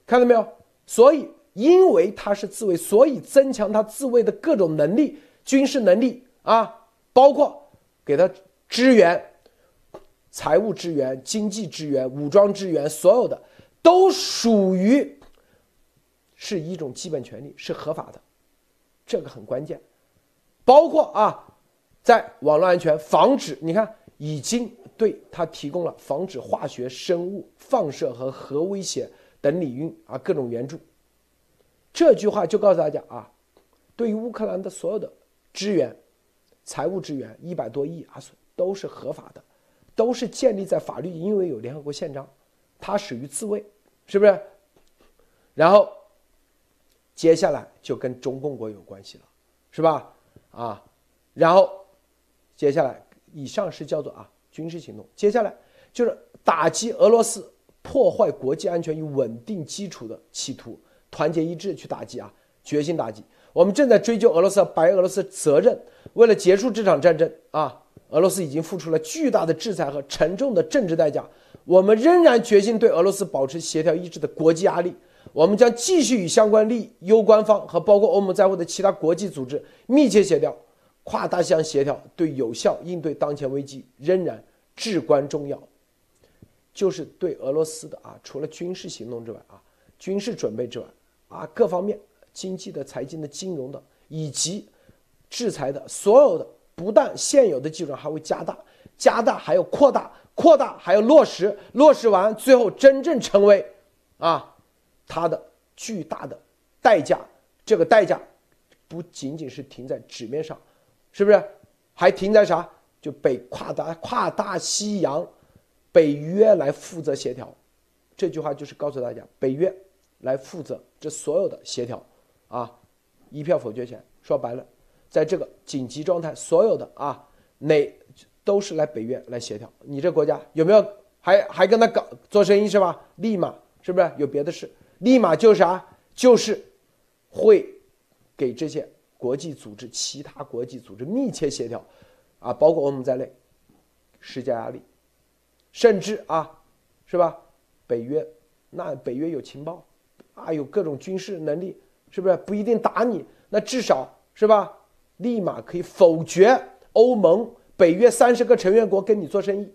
看到没有？所以因为他是自卫，所以增强他自卫的各种能力，军事能力啊，包括给他支援、财务支援、经济支援、武装支援，所有的都属于是一种基本权利，是合法的，这个很关键，包括啊。在网络安全防止，你看已经对他提供了防止化学、生物放射和核威胁等领域啊各种援助。这句话就告诉大家啊，对于乌克兰的所有的支援、财务支援一百多亿啊，都是合法的，都是建立在法律，因为有联合国宪章，它属于自卫，是不是？然后接下来就跟中共国有关系了，是吧？啊，然后。接下来，以上是叫做啊军事行动。接下来就是打击俄罗斯破坏国际安全与稳定基础的企图，团结一致去打击啊，决心打击。我们正在追究俄罗斯、白俄罗斯责任。为了结束这场战争啊，俄罗斯已经付出了巨大的制裁和沉重的政治代价。我们仍然决心对俄罗斯保持协调一致的国际压力。我们将继续与相关利益攸关方和包括欧盟在内的其他国际组织密切协调。跨大西洋协调对有效应对当前危机仍然至关重要。就是对俄罗斯的啊，除了军事行动之外啊，军事准备之外啊，各方面经济的、财经的、金融的，以及制裁的所有的，不但现有的基础上还会加大、加大，还有扩大、扩大，还有落实、落实完，最后真正成为啊，它的巨大的代价。这个代价不仅仅是停在纸面上。是不是还停在啥？就北跨大跨大西洋，北约来负责协调，这句话就是告诉大家，北约来负责这所有的协调，啊，一票否决权。说白了，在这个紧急状态，所有的啊，哪都是来北约来协调。你这国家有没有还还跟他搞做生意是吧？立马是不是有别的事？立马就是啥？就是会给这些。国际组织、其他国际组织密切协调，啊，包括我们在内，施加压力，甚至啊，是吧？北约，那北约有情报，啊，有各种军事能力，是不是不一定打你？那至少是吧？立马可以否决欧盟、北约三十个成员国跟你做生意。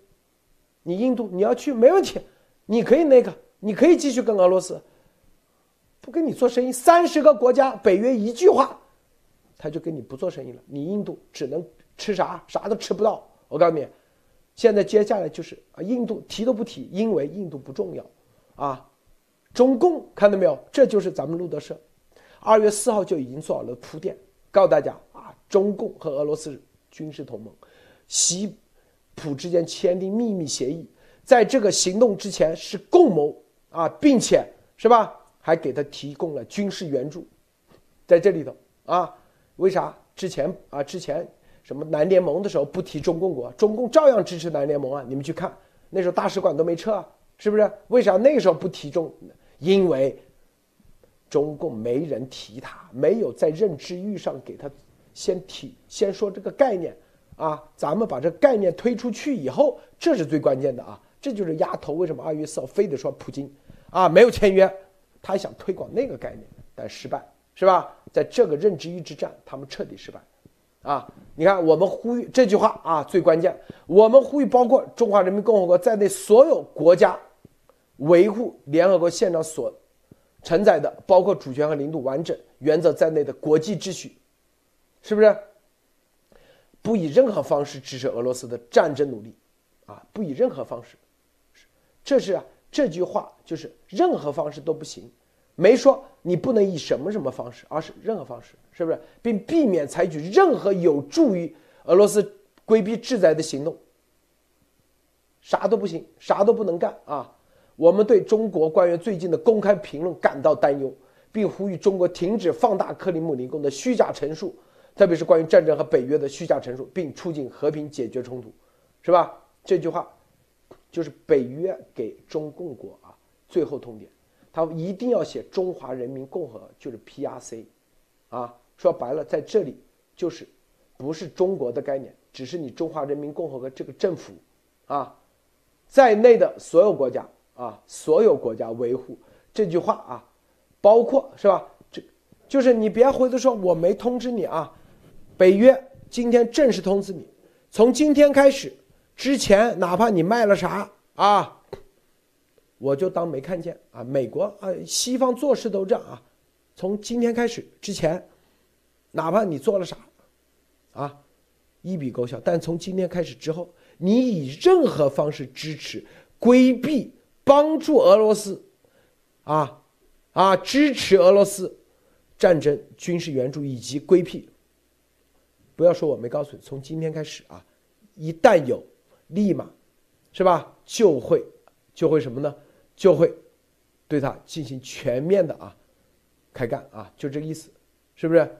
你印度你要去没问题，你可以那个，你可以继续跟俄罗斯，不跟你做生意。三十个国家，北约一句话。他就跟你不做生意了，你印度只能吃啥，啥都吃不到。我告诉你，现在接下来就是啊，印度提都不提，因为印度不重要，啊，中共看到没有？这就是咱们路德社，二月四号就已经做好了铺垫，告诉大家啊，中共和俄罗斯军事同盟，习普之间签订秘密协议，在这个行动之前是共谋啊，并且是吧，还给他提供了军事援助，在这里头啊。为啥之前啊之前什么南联盟的时候不提中共国，中共照样支持南联盟啊？你们去看，那时候大使馆都没撤啊，是不是？为啥那个时候不提中？因为中共没人提他，没有在认知域上给他先提，先说这个概念啊。咱们把这概念推出去以后，这是最关键的啊。这就是丫头为什么二月四号非得说普京啊没有签约，他想推广那个概念，但失败，是吧？在这个认知域之战，他们彻底失败。啊，你看，我们呼吁这句话啊，最关键。我们呼吁包括中华人民共和国在内所有国家，维护联合国宪章所承载的包括主权和领土完整原则在内的国际秩序，是不是？不以任何方式支持俄罗斯的战争努力，啊，不以任何方式，这是啊，这句话就是任何方式都不行。没说你不能以什么什么方式，而是任何方式，是不是？并避免采取任何有助于俄罗斯规避制裁的行动。啥都不行，啥都不能干啊！我们对中国官员最近的公开评论感到担忧，并呼吁中国停止放大克里姆林宫的虚假陈述，特别是关于战争和北约的虚假陈述，并促进和平解决冲突，是吧？这句话就是北约给中共国啊最后通牒。他一定要写中华人民共和就是 PRC，啊，说白了，在这里就是不是中国的概念，只是你中华人民共和国这个政府，啊，在内的所有国家啊，所有国家维护这句话啊，包括是吧？这就是你别回头说我没通知你啊，北约今天正式通知你，从今天开始，之前哪怕你卖了啥啊。我就当没看见啊！美国啊，西方做事都这样啊。从今天开始之前，哪怕你做了啥，啊，一笔勾销。但从今天开始之后，你以任何方式支持、规避、帮助俄罗斯，啊，啊，支持俄罗斯战争、军事援助以及规避，不要说我没告诉你。从今天开始啊，一旦有，立马，是吧？就会，就会什么呢？就会对他进行全面的啊开干啊，就这个意思，是不是？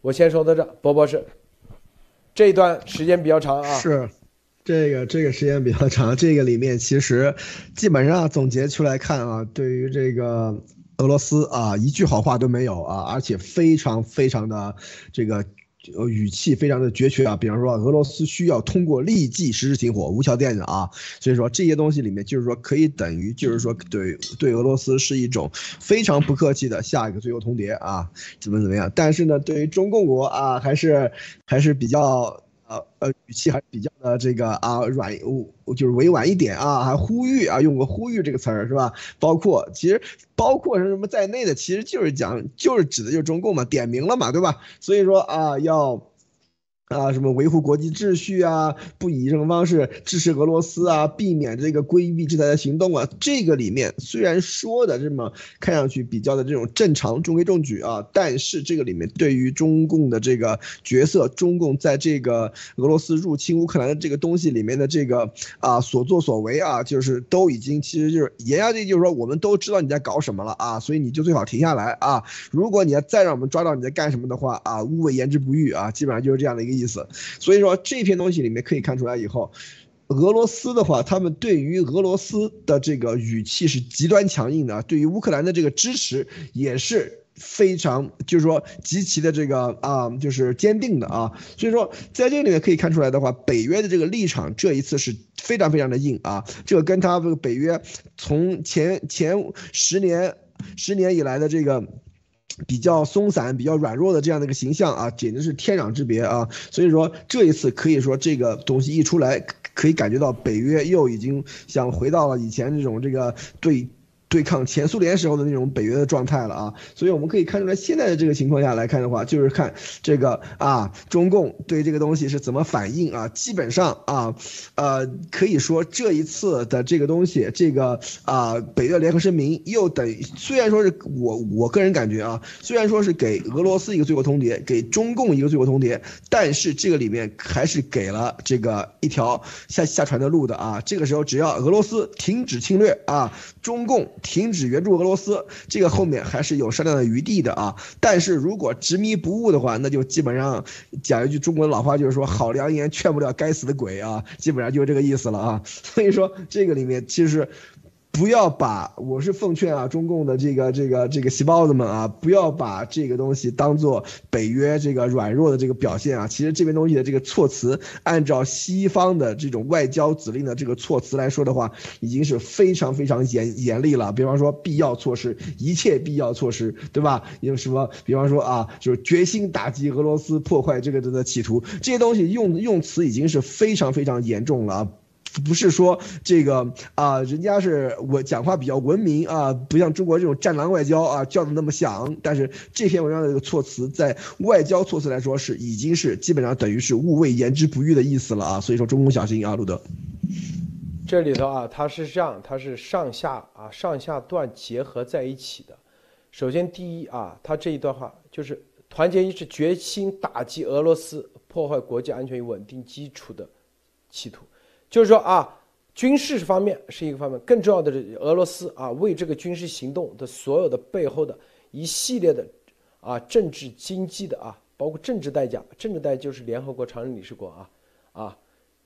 我先说到这，波波是这一段时间比较长啊，是这个这个时间比较长，这个里面其实基本上总结出来看啊，对于这个俄罗斯啊一句好话都没有啊，而且非常非常的这个。语气非常的决绝啊，比方说俄罗斯需要通过立即实施停火、无条件的啊，所以说这些东西里面就是说可以等于就是说对对俄罗斯是一种非常不客气的下一个最后通牒啊，怎么怎么样？但是呢，对于中共国啊，还是还是比较。呃呃，语气还是比较的这个啊软，就是委婉一点啊，还呼吁啊，用个呼吁这个词儿是吧？包括其实包括什么在内的，其实就是讲，就是指的就是中共嘛，点名了嘛，对吧？所以说啊，要。啊，什么维护国际秩序啊，不以这种方式支持俄罗斯啊，避免这个规避制裁的行动啊，这个里面虽然说的这么看上去比较的这种正常中规中矩啊，但是这个里面对于中共的这个角色，中共在这个俄罗斯入侵乌克兰的这个东西里面的这个啊所作所为啊，就是都已经其实就是言下之意就是说，我们都知道你在搞什么了啊，所以你就最好停下来啊，如果你要再让我们抓到你在干什么的话啊，勿谓言之不预啊，基本上就是这样的一个。意思，所以说这篇东西里面可以看出来以后，俄罗斯的话，他们对于俄罗斯的这个语气是极端强硬的，对于乌克兰的这个支持也是非常，就是说极其的这个啊，就是坚定的啊。所以说在这里面可以看出来的话，北约的这个立场这一次是非常非常的硬啊，这个跟他这个北约从前前十年十年以来的这个。比较松散、比较软弱的这样的一个形象啊，简直是天壤之别啊！所以说这一次可以说这个东西一出来，可以感觉到北约又已经想回到了以前这种这个对。对抗前苏联时候的那种北约的状态了啊，所以我们可以看出来，现在的这个情况下来看的话，就是看这个啊，中共对这个东西是怎么反应啊。基本上啊，呃，可以说这一次的这个东西，这个啊，北约联合声明又等于虽然说是我我个人感觉啊，虽然说是给俄罗斯一个最后通牒，给中共一个最后通牒，但是这个里面还是给了这个一条下下船的路的啊。这个时候只要俄罗斯停止侵略啊，中共。停止援助俄罗斯，这个后面还是有商量的余地的啊。但是如果执迷不悟的话，那就基本上讲一句中国的老话，就是说好良言劝不了该死的鬼啊，基本上就是这个意思了啊。所以说这个里面其实。不要把，我是奉劝啊，中共的这个这个这个细胞子们啊，不要把这个东西当做北约这个软弱的这个表现啊。其实这边东西的这个措辞，按照西方的这种外交指令的这个措辞来说的话，已经是非常非常严严厉了。比方说必要措施，一切必要措施，对吧？有什么？比方说啊，就是决心打击俄罗斯，破坏这个的企图，这些东西用用词已经是非常非常严重了啊。不是说这个啊，人家是我讲话比较文明啊，不像中国这种战狼外交啊，叫的那么响。但是这篇文章的这个措辞，在外交措辞来说是已经是基本上等于是勿谓言之不预的意思了啊。所以说中共小心啊，路德。这里头啊，它是这样，它是上下啊上下段结合在一起的。首先第一啊，它这一段话就是团结一致，决心打击俄罗斯破坏国际安全与稳定基础的企图。就是说啊，军事方面是一个方面，更重要的是俄罗斯啊，为这个军事行动的所有的背后的一系列的啊政治经济的啊，包括政治代价，政治代价就是联合国常任理事国啊啊，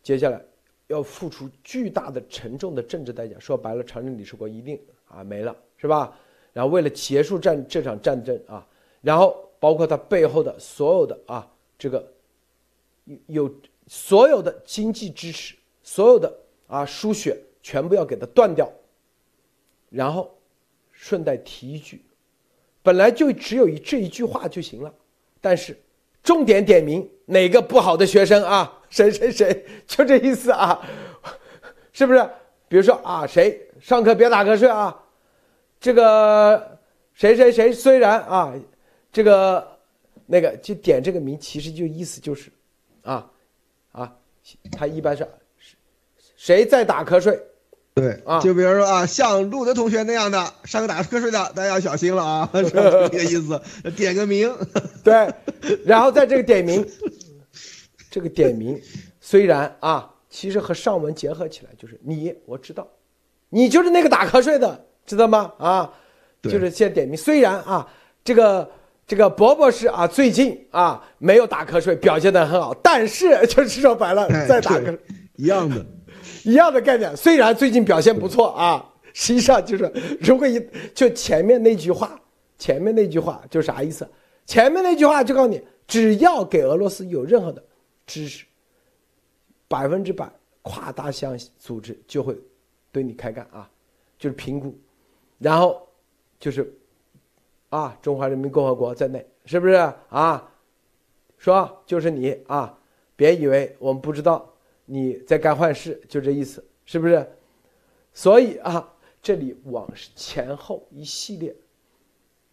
接下来要付出巨大的沉重的政治代价。说白了，常任理事国一定啊没了，是吧？然后为了结束战这场战争啊，然后包括它背后的所有的啊这个有所有的经济支持。所有的啊输血全部要给它断掉，然后顺带提一句，本来就只有一这一句话就行了，但是重点点名哪个不好的学生啊，谁谁谁，就这意思啊，是不是？比如说啊，谁上课别打瞌睡啊，这个谁谁谁虽然啊，这个那个就点这个名，其实就意思就是，啊啊，他一般是。谁在打瞌睡？对啊，就比如说啊，像路德同学那样的上课打瞌睡的，大家要小心了啊，是这个意思。点个名，对，然后在这个点名，这个点名虽然啊，其实和上文结合起来就是你，我知道，你就是那个打瞌睡的，知道吗？啊，就是先点名。虽然啊，这个这个伯伯是啊，最近啊没有打瞌睡，表现的很好，但是 就是说白了，在打瞌一样的。一样的概念，虽然最近表现不错啊，实际上就是如果一就前面那句话，前面那句话就啥意思？前面那句话就告诉你，只要给俄罗斯有任何的支持，百分之百跨大西洋组织就会对你开干啊，就是评估，然后就是啊，中华人民共和国在内，是不是啊？说就是你啊，别以为我们不知道。你在干坏事，就这意思，是不是？所以啊，这里往前后一系列，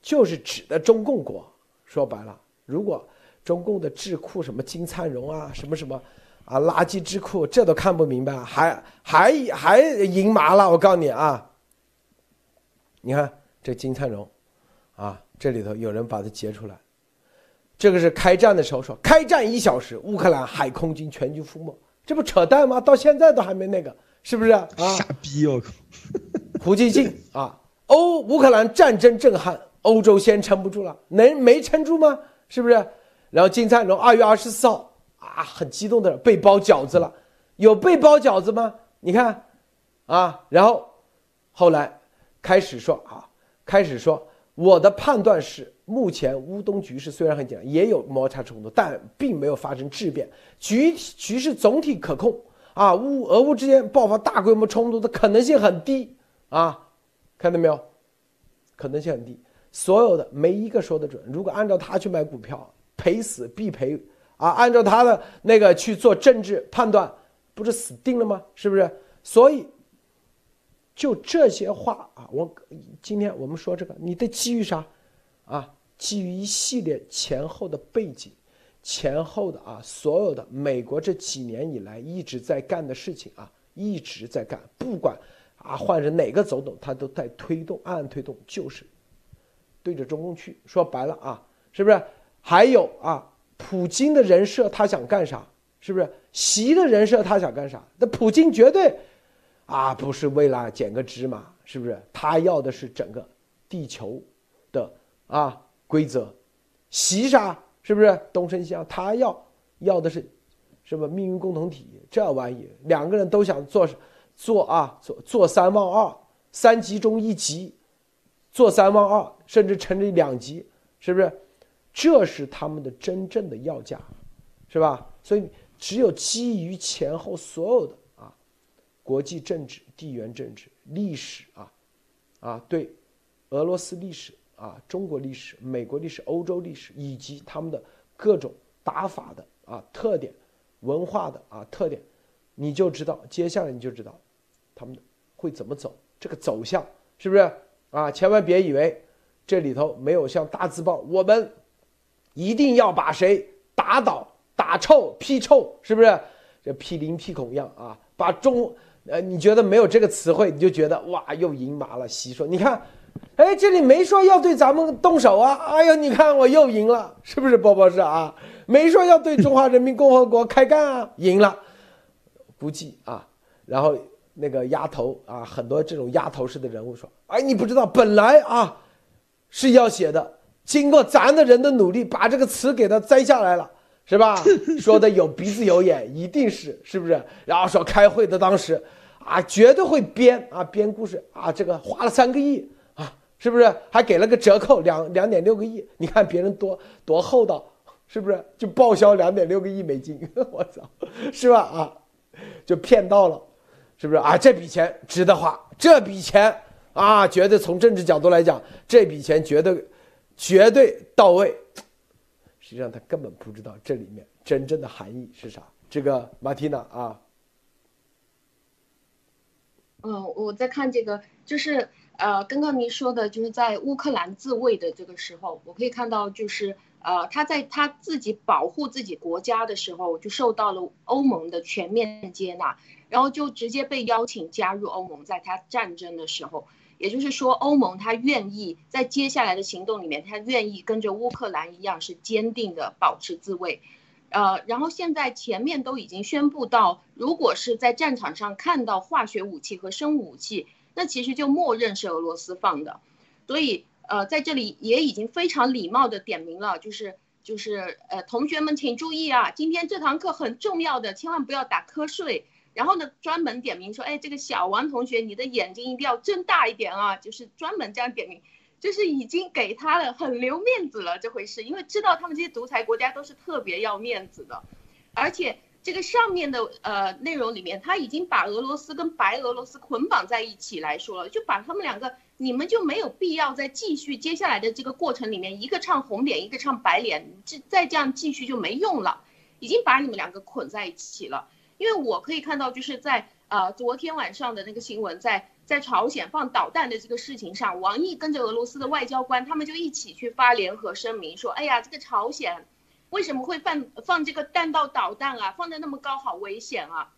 就是指的中共国。说白了，如果中共的智库什么金灿荣啊，什么什么啊，垃圾智库，这都看不明白，还还还赢麻了。我告诉你啊，你看这金灿荣，啊，这里头有人把它截出来，这个是开战的时候说，开战一小时，乌克兰海空军全军覆没。这不扯淡吗？到现在都还没那个，是不是啊？傻逼！我靠！胡锡进啊，欧乌克兰战争震撼，欧洲先撑不住了，能没撑住吗？是不是？然后金灿荣二月二十四号啊，很激动的被包饺子了，有被包饺子吗？你看，啊，然后后来开始说啊，开始说我的判断是。目前乌东局势虽然很紧张，也有摩擦冲突，但并没有发生质变，局局势总体可控啊。乌俄乌之间爆发大规模冲突的可能性很低啊，看到没有？可能性很低，所有的没一个说得准。如果按照他去买股票，赔死必赔啊！按照他的那个去做政治判断，不是死定了吗？是不是？所以就这些话啊，我今天我们说这个，你的基于啥啊？基于一系列前后的背景，前后的啊，所有的美国这几年以来一直在干的事情啊，一直在干，不管啊换成哪个总统，他都在推动，暗暗推动，就是对着中共去。说白了啊，是不是？还有啊，普京的人设他想干啥？是不是？习的人设他想干啥？那普京绝对啊不是为了捡个芝麻。是不是？他要的是整个地球的啊规则，袭杀是不是？东升西降，他要要的是什么命运共同体这玩意？两个人都想做做啊做做三望二，三级中一级，做三望二，甚至成为两级，是不是？这是他们的真正的要价，是吧？所以只有基于前后所有的啊，国际政治、地缘政治、历史啊，啊对，俄罗斯历史啊、中国历史、美国历史、欧洲历史以及他们的各种打法的啊特点、文化的啊特点，你就知道接下来你就知道他们会怎么走，这个走向是不是啊？千万别以为这里头没有像大字报我们。一定要把谁打倒、打臭、批臭，是不是？这批林批孔一样啊！把中，呃，你觉得没有这个词汇，你就觉得哇，又赢麻了。习说，你看，哎，这里没说要对咱们动手啊！哎呦，你看我又赢了，是不是，波波是啊？没说要对中华人民共和国开干啊，赢了，不计啊。然后那个丫头啊，很多这种丫头式的人物说，哎，你不知道，本来啊是要写的。经过咱的人的努力，把这个词给它摘下来了，是吧？说的有鼻子有眼，一定是是不是？然后说开会的当时，啊，绝对会编啊编故事啊，这个花了三个亿，是不是？还给了个折扣两两点六个亿，你看别人多多厚道，是不是？就报销两点六个亿美金，我操，是吧？啊，就骗到了，是不是啊？这笔钱值得花，这笔钱啊，绝对从政治角度来讲，这笔钱绝对。绝对到位，实际上他根本不知道这里面真正的含义是啥。这个马蒂娜啊，嗯，我在看这个，就是呃，刚刚您说的，就是在乌克兰自卫的这个时候，我可以看到，就是呃，他在他自己保护自己国家的时候，就受到了欧盟的全面接纳，然后就直接被邀请加入欧盟，在他战争的时候。也就是说，欧盟他愿意在接下来的行动里面，他愿意跟着乌克兰一样，是坚定的保持自卫。呃，然后现在前面都已经宣布到，如果是在战场上看到化学武器和生物武器，那其实就默认是俄罗斯放的。所以，呃，在这里也已经非常礼貌的点名了，就是就是呃，同学们请注意啊，今天这堂课很重要的，千万不要打瞌睡。然后呢，专门点名说，哎，这个小王同学，你的眼睛一定要睁大一点啊！就是专门这样点名，就是已经给他了很留面子了这回事，因为知道他们这些独裁国家都是特别要面子的，而且这个上面的呃内容里面，他已经把俄罗斯跟白俄罗斯捆绑在一起来说了，就把他们两个，你们就没有必要再继续接下来的这个过程里面，一个唱红脸，一个唱白脸，这再这样继续就没用了，已经把你们两个捆在一起了。因为我可以看到，就是在呃昨天晚上的那个新闻，在在朝鲜放导弹的这个事情上，王毅跟着俄罗斯的外交官，他们就一起去发联合声明，说，哎呀，这个朝鲜为什么会放放这个弹道导弹啊？放的那么高，好危险啊！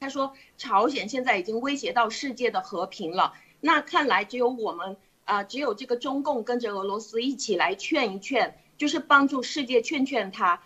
他说，朝鲜现在已经威胁到世界的和平了，那看来只有我们啊，只有这个中共跟着俄罗斯一起来劝一劝，就是帮助世界劝劝他。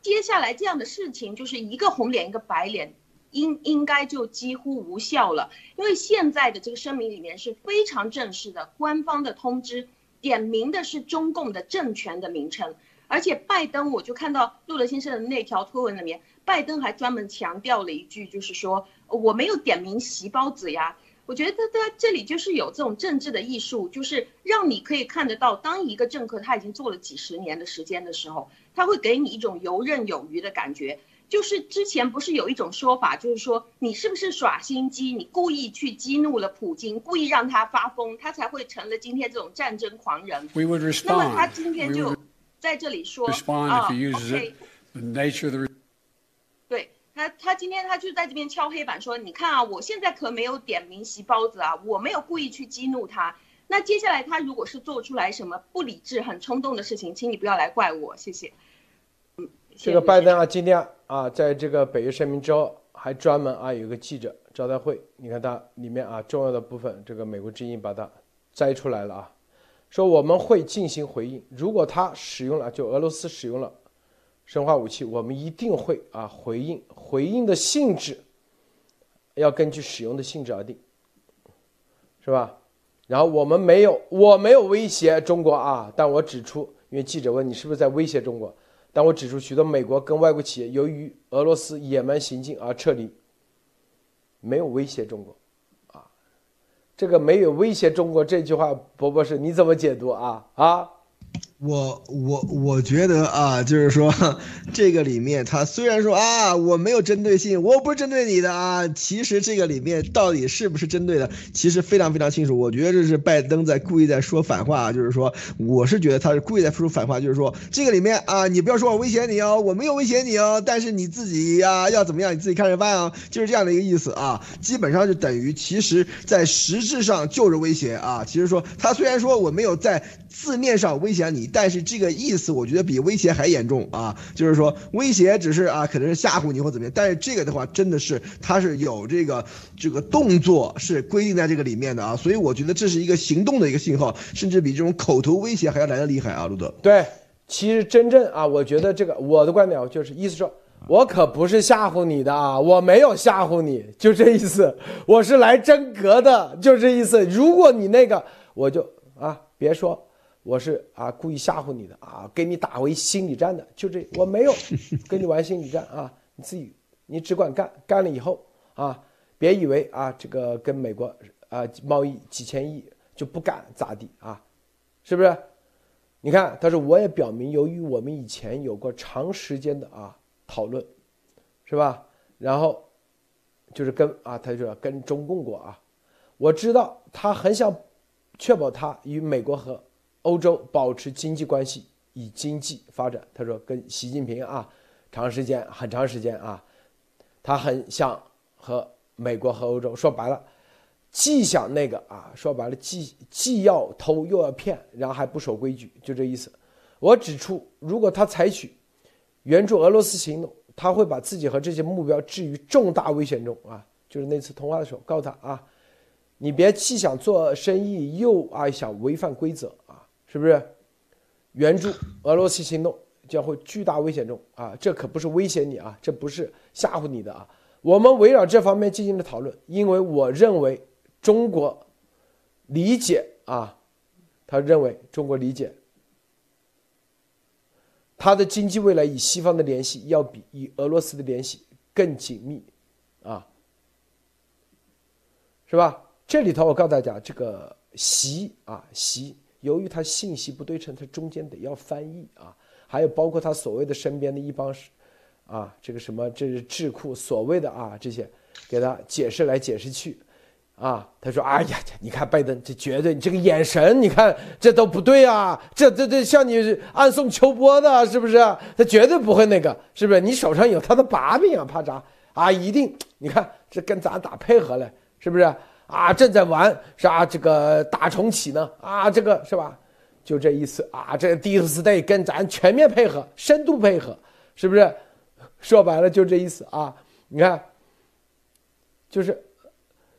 接下来这样的事情就是一个红脸一个白脸，应应该就几乎无效了，因为现在的这个声明里面是非常正式的官方的通知，点名的是中共的政权的名称，而且拜登我就看到路德先生的那条推文里面，拜登还专门强调了一句，就是说我没有点名习包子呀。我觉得他这里就是有这种政治的艺术，就是让你可以看得到，当一个政客他已经做了几十年的时间的时候，他会给你一种游刃有余的感觉。就是之前不是有一种说法，就是说你是不是耍心机，你故意去激怒了普京，故意让他发疯，他才会成了今天这种战争狂人。那么他今天就在这里说啊，OK。他他今天他就在这边敲黑板说，你看啊，我现在可没有点名席包子啊，我没有故意去激怒他。那接下来他如果是做出来什么不理智、很冲动的事情，请你不要来怪我，谢谢。嗯，这个拜登啊，今天啊，在这个北约声明之后，还专门啊有个记者招待会，你看他里面啊重要的部分，这个美国之音把它摘出来了啊，说我们会进行回应，如果他使用了，就俄罗斯使用了。生化武器，我们一定会啊回应，回应的性质要根据使用的性质而定。是吧？然后我们没有，我没有威胁中国啊，但我指出，因为记者问你是不是在威胁中国，但我指出许多美国跟外国企业由于俄罗斯野蛮行径而撤离，没有威胁中国，这个没有威胁中国这句话，伯博士你怎么解读啊？啊？我我我觉得啊，就是说，这个里面他虽然说啊，我没有针对性，我不是针对你的啊，其实这个里面到底是不是针对的，其实非常非常清楚。我觉得这是拜登在故意在说反话，就是说，我是觉得他是故意在说反话，就是说，这个里面啊，你不要说我威胁你哦，我没有威胁你哦，但是你自己呀要怎么样，你自己看着办啊，就是这样的一个意思啊，基本上就等于其实在实质上就是威胁啊。其实说他虽然说我没有在字面上威胁你。但是这个意思，我觉得比威胁还严重啊！就是说，威胁只是啊，可能是吓唬你或怎么样，但是这个的话，真的是它是有这个这个动作是规定在这个里面的啊，所以我觉得这是一个行动的一个信号，甚至比这种口头威胁还要来的厉害啊！路德，对，其实真正啊，我觉得这个我的观点就是意思说，我可不是吓唬你的啊，我没有吓唬你，就这意思，我是来真格的，就这意思。如果你那个，我就啊，别说。我是啊，故意吓唬你的啊，给你打回心理战的，就这，我没有 跟你玩心理战啊，你自己你只管干，干了以后啊，别以为啊这个跟美国啊贸易几千亿就不敢咋地啊，是不是？你看，他说我也表明，由于我们以前有过长时间的啊讨论，是吧？然后就是跟啊，他说跟中共过啊，我知道他很想确保他与美国和。欧洲保持经济关系，以经济发展。他说，跟习近平啊，长时间很长时间啊，他很想和美国和欧洲说白了，既想那个啊，说白了既既要偷又要骗，然后还不守规矩，就这意思。我指出，如果他采取援助俄罗斯行动，他会把自己和这些目标置于重大危险中啊。就是那次通话的时候，告诉他啊，你别既想做生意，又啊想违反规则。是不是援助俄罗斯行动将会巨大危险中啊？这可不是威胁你啊，这不是吓唬你的啊。我们围绕这方面进行了讨论，因为我认为中国理解啊，他认为中国理解他的经济未来与西方的联系要比与俄罗斯的联系更紧密啊，是吧？这里头我告诉大家，这个习啊习。由于他信息不对称，他中间得要翻译啊，还有包括他所谓的身边的一帮，啊，这个什么这是智库所谓的啊这些，给他解释来解释去，啊，他说哎呀，你看拜登这绝对，你这个眼神，你看这都不对啊，这这这像你暗送秋波的，是不是？他绝对不会那个，是不是？你手上有他的把柄啊，怕啥？啊，一定，你看这跟咱打配合了，是不是？啊，正在玩啥这个大重启呢？啊，这个是吧？就这意思啊。这 D S Day 跟咱全面配合，深度配合，是不是？说白了就这意思啊。你看，就是，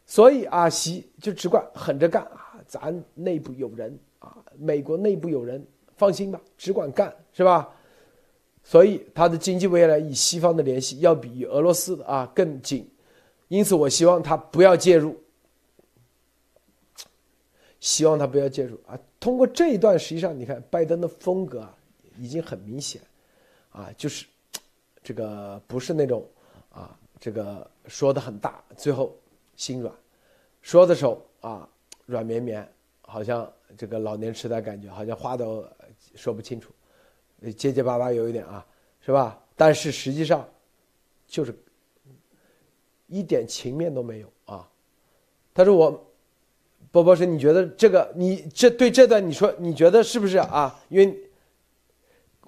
所以啊，习就只管狠着干啊。咱内部有人啊，美国内部有人，放心吧，只管干，是吧？所以他的经济未来与西方的联系要比俄罗斯的啊更紧，因此我希望他不要介入。希望他不要介入啊！通过这一段，实际上你看拜登的风格啊，已经很明显，啊，就是这个不是那种啊，这个说的很大，最后心软，说的时候啊软绵绵，好像这个老年痴呆感觉，好像话都说不清楚，结结巴巴有一点啊，是吧？但是实际上就是一点情面都没有啊！他说我。波波说：“你觉得这个，你这对这段，你说你觉得是不是啊？因为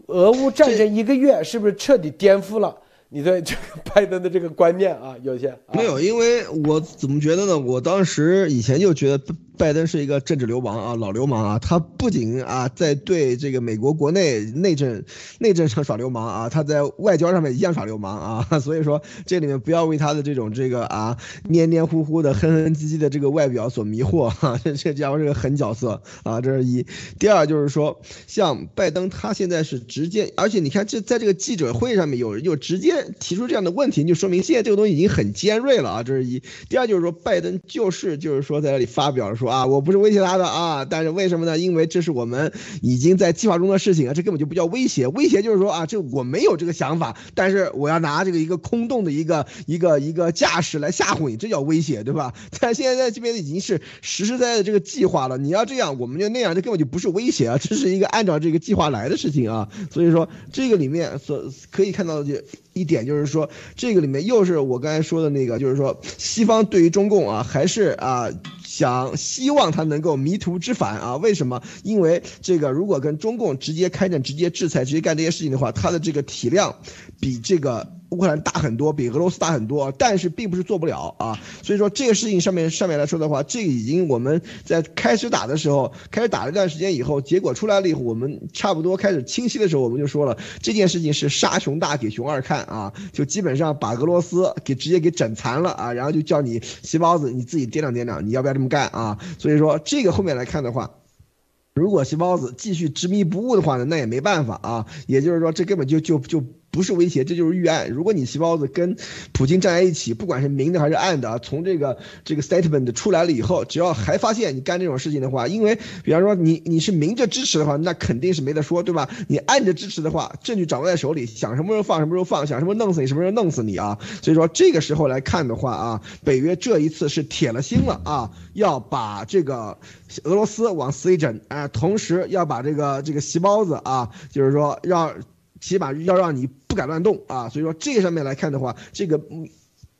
俄乌战争一个月，是不是彻底颠覆了你对这个拜登的这个观念啊？有些没有，因为我怎么觉得呢？我当时以前就觉得。”拜登是一个政治流氓啊，老流氓啊！他不仅啊在对这个美国国内内政内政上耍流氓啊，他在外交上面一样耍流氓啊！所以说这里面不要为他的这种这个啊黏黏糊糊的、哼哼唧唧的这个外表所迷惑哈，这这家伙是个狠角色啊！这是一。第二就是说，像拜登他现在是直接，而且你看这在这个记者会上面有人就直接提出这样的问题，就说明现在这个东西已经很尖锐了啊！这是一。第二就是说，拜登就是就是说在那里发表了说。啊，我不是威胁他的啊，但是为什么呢？因为这是我们已经在计划中的事情啊，这根本就不叫威胁。威胁就是说啊，这我没有这个想法，但是我要拿这个一个空洞的一个一个一个架势来吓唬你，这叫威胁，对吧？但现在这边已经是实实在在的这个计划了。你要这样，我们就那样，这根本就不是威胁啊，这是一个按照这个计划来的事情啊。所以说，这个里面所可以看到的一点就是说，这个里面又是我刚才说的那个，就是说西方对于中共啊，还是啊想希望他能够迷途知返啊？为什么？因为这个如果跟中共直接开战、直接制裁、直接干这些事情的话，他的这个体量比这个。乌克兰大很多，比俄罗斯大很多，但是并不是做不了啊。所以说这个事情上面上面来说的话，这已经我们在开始打的时候，开始打了一段时间以后，结果出来了以后，我们差不多开始清晰的时候，我们就说了这件事情是杀熊大给熊二看啊，就基本上把俄罗斯给直接给整残了啊，然后就叫你细包子你自己掂量掂量，你要不要这么干啊？所以说这个后面来看的话，如果细包子继续执迷不悟的话呢，那也没办法啊。也就是说，这根本就就就。不是威胁，这就是预案。如果你细胞子跟普京站在一起，不管是明的还是暗的啊，从这个这个 statement 出来了以后，只要还发现你干这种事情的话，因为比方说你你是明着支持的话，那肯定是没得说，对吧？你暗着支持的话，证据掌握在手里，想什么时候放什么时候放，想什么时候弄死你什么时候弄死你啊！所以说这个时候来看的话啊，北约这一次是铁了心了啊，要把这个俄罗斯往死里整啊，同时要把这个这个细胞子啊，就是说让。起码要让你不敢乱动啊，所以说这上面来看的话，这个。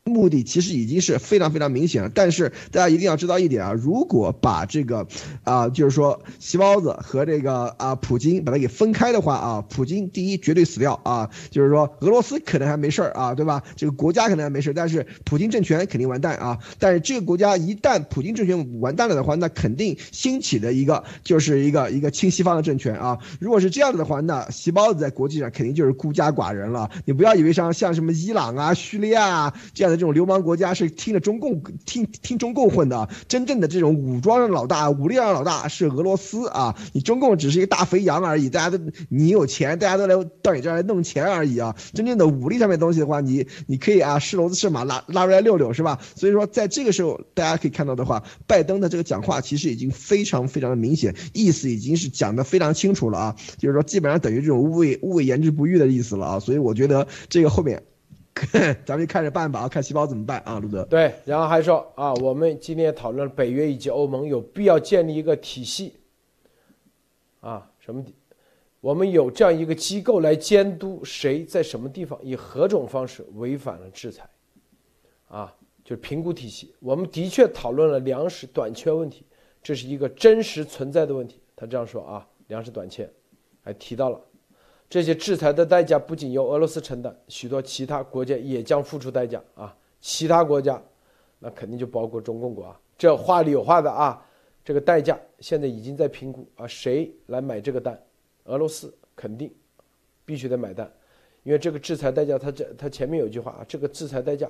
目的其实已经是非常非常明显了，但是大家一定要知道一点啊，如果把这个，啊，就是说细包子和这个啊普京把它给分开的话啊，普京第一绝对死掉啊，就是说俄罗斯可能还没事儿啊，对吧？这个国家可能还没事但是普京政权肯定完蛋啊。但是这个国家一旦普京政权完蛋了的话，那肯定兴起的一个就是一个一个亲西方的政权啊。如果是这样子的话，那细包子在国际上肯定就是孤家寡人了。你不要以为像像什么伊朗啊、叙利亚啊这样。这种流氓国家是听着中共听听中共混的，真正的这种武装的老大、武力上老大是俄罗斯啊！你中共只是一个大肥羊而已，大家都你有钱，大家都来到你这儿来弄钱而已啊！真正的武力上面东西的话，你你可以啊，是骡子是马拉拉出来溜溜是吧？所以说，在这个时候，大家可以看到的话，拜登的这个讲话其实已经非常非常的明显，意思已经是讲的非常清楚了啊！就是说，基本上等于这种勿谓勿谓言之不预的意思了啊！所以我觉得这个后面。咱们就看着办吧啊，看细胞怎么办啊，路德。对，然后还说啊，我们今天讨论北约以及欧盟有必要建立一个体系啊，什么？我们有这样一个机构来监督谁在什么地方以何种方式违反了制裁啊，就是评估体系。我们的确讨论了粮食短缺问题，这是一个真实存在的问题。他这样说啊，粮食短缺，还提到了。这些制裁的代价不仅由俄罗斯承担，许多其他国家也将付出代价啊！其他国家，那肯定就包括中共国啊。这话里有话的啊！这个代价现在已经在评估啊，谁来买这个单？俄罗斯肯定必须得买单，因为这个制裁代价，它这它前面有句话啊，这个制裁代价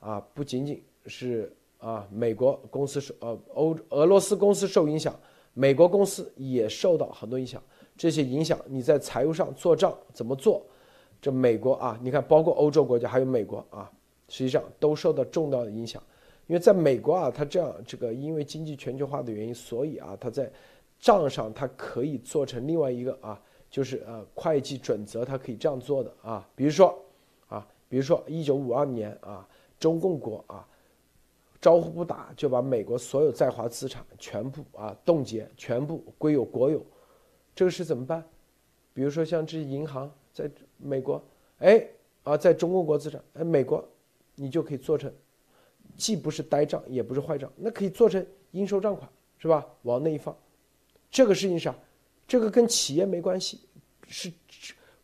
啊，不仅仅是啊美国公司受呃欧俄罗斯公司受影响，美国公司也受到很多影响。这些影响你在财务上做账怎么做？这美国啊，你看，包括欧洲国家还有美国啊，实际上都受到重大的影响。因为在美国啊，它这样这个因为经济全球化的原因，所以啊，它在账上它可以做成另外一个啊，就是呃会计准则，它可以这样做的啊。比如说啊，比如说一九五二年啊，中共国啊，招呼不打就把美国所有在华资产全部啊冻结，全部归有国有。这个是怎么办？比如说像这些银行在美国，哎啊，在中国国资产，哎，美国你就可以做成，既不是呆账，也不是坏账，那可以做成应收账款，是吧？往那一放，这个事情上，这个跟企业没关系，是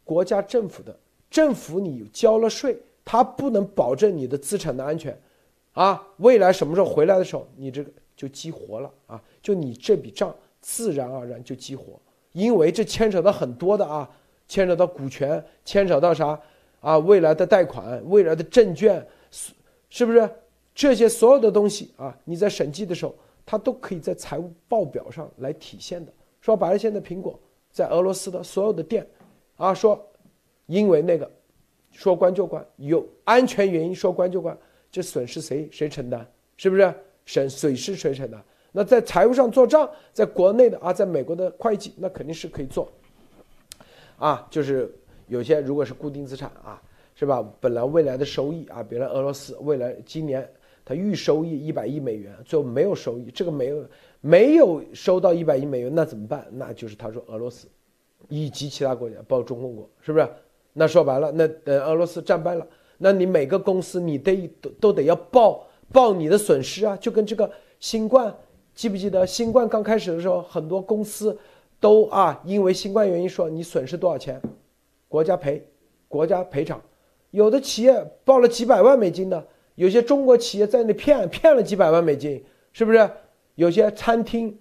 国家政府的。政府你交了税，它不能保证你的资产的安全，啊，未来什么时候回来的时候，你这个就激活了啊，就你这笔账自然而然就激活。因为这牵扯到很多的啊，牵扯到股权，牵扯到啥啊？未来的贷款，未来的证券，是不是这些所有的东西啊？你在审计的时候，它都可以在财务报表上来体现的。说白了，现在苹果在俄罗斯的所有的店，啊，说因为那个说关就关，有安全原因说关就关，这损失谁谁承担？是不是损损失谁承担？那在财务上做账，在国内的啊，在美国的会计那肯定是可以做，啊，就是有些如果是固定资产啊，是吧？本来未来的收益啊，比如俄罗斯未来今年它预收益一百亿美元，最后没有收益，这个没有没有收到一百亿美元，那怎么办？那就是他说俄罗斯以及其他国家，包括中共国，是不是？那说白了，那等俄罗斯战败了，那你每个公司你得都都得要报报你的损失啊，就跟这个新冠。记不记得新冠刚开始的时候，很多公司都啊，因为新冠原因说你损失多少钱，国家赔，国家赔偿。有的企业报了几百万美金的，有些中国企业在那骗骗了几百万美金，是不是？有些餐厅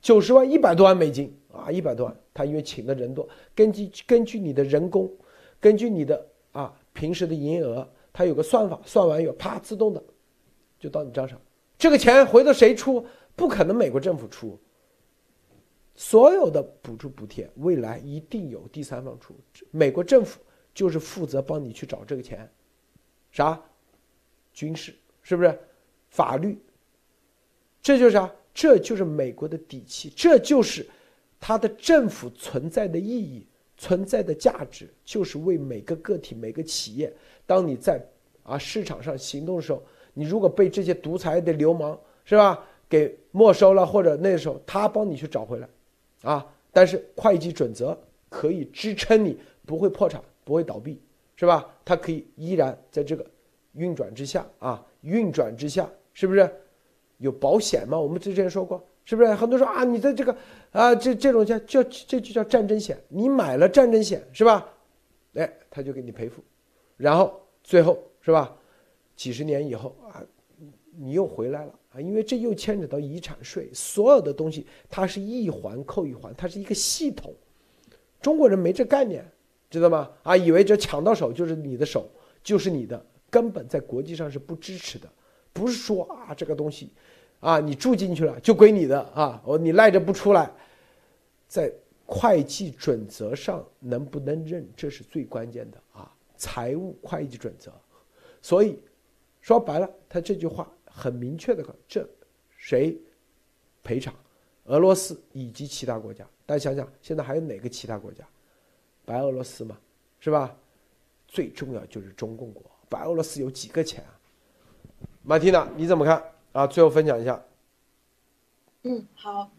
九十万、一百多万美金啊，一百多万，他因为请的人多，根据根据你的人工，根据你的啊平时的营业额，他有个算法，算完以后啪自动的就到你账上，这个钱回头谁出？不可能，美国政府出所有的补助补贴，未来一定有第三方出。美国政府就是负责帮你去找这个钱，啥？军事是不是？法律？这就是啥？这就是美国的底气，这就是它的政府存在的意义、存在的价值，就是为每个个体、每个企业，当你在啊市场上行动的时候，你如果被这些独裁的流氓是吧？给没收了，或者那时候他帮你去找回来，啊，但是会计准则可以支撑你不会破产，不会倒闭，是吧？它可以依然在这个运转之下啊，运转之下是不是有保险吗？我们之前说过，是不是？很多说啊，你的这个啊，这这种叫叫这就叫战争险，你买了战争险是吧？哎，他就给你赔付，然后最后是吧？几十年以后啊，你又回来了。因为这又牵扯到遗产税，所有的东西它是一环扣一环，它是一个系统。中国人没这概念，知道吗？啊，以为这抢到手就是你的手，就是你的，根本在国际上是不支持的。不是说啊，这个东西，啊，你住进去了就归你的啊，哦，你赖着不出来，在会计准则上能不能认，这是最关键的啊，财务会计准则。所以说白了，他这句话。很明确的，这谁赔偿？俄罗斯以及其他国家。大家想想，现在还有哪个其他国家？白俄罗斯嘛，是吧？最重要就是中共国。白俄罗斯有几个钱啊？马蒂娜，你怎么看啊？最后分享一下。嗯，好。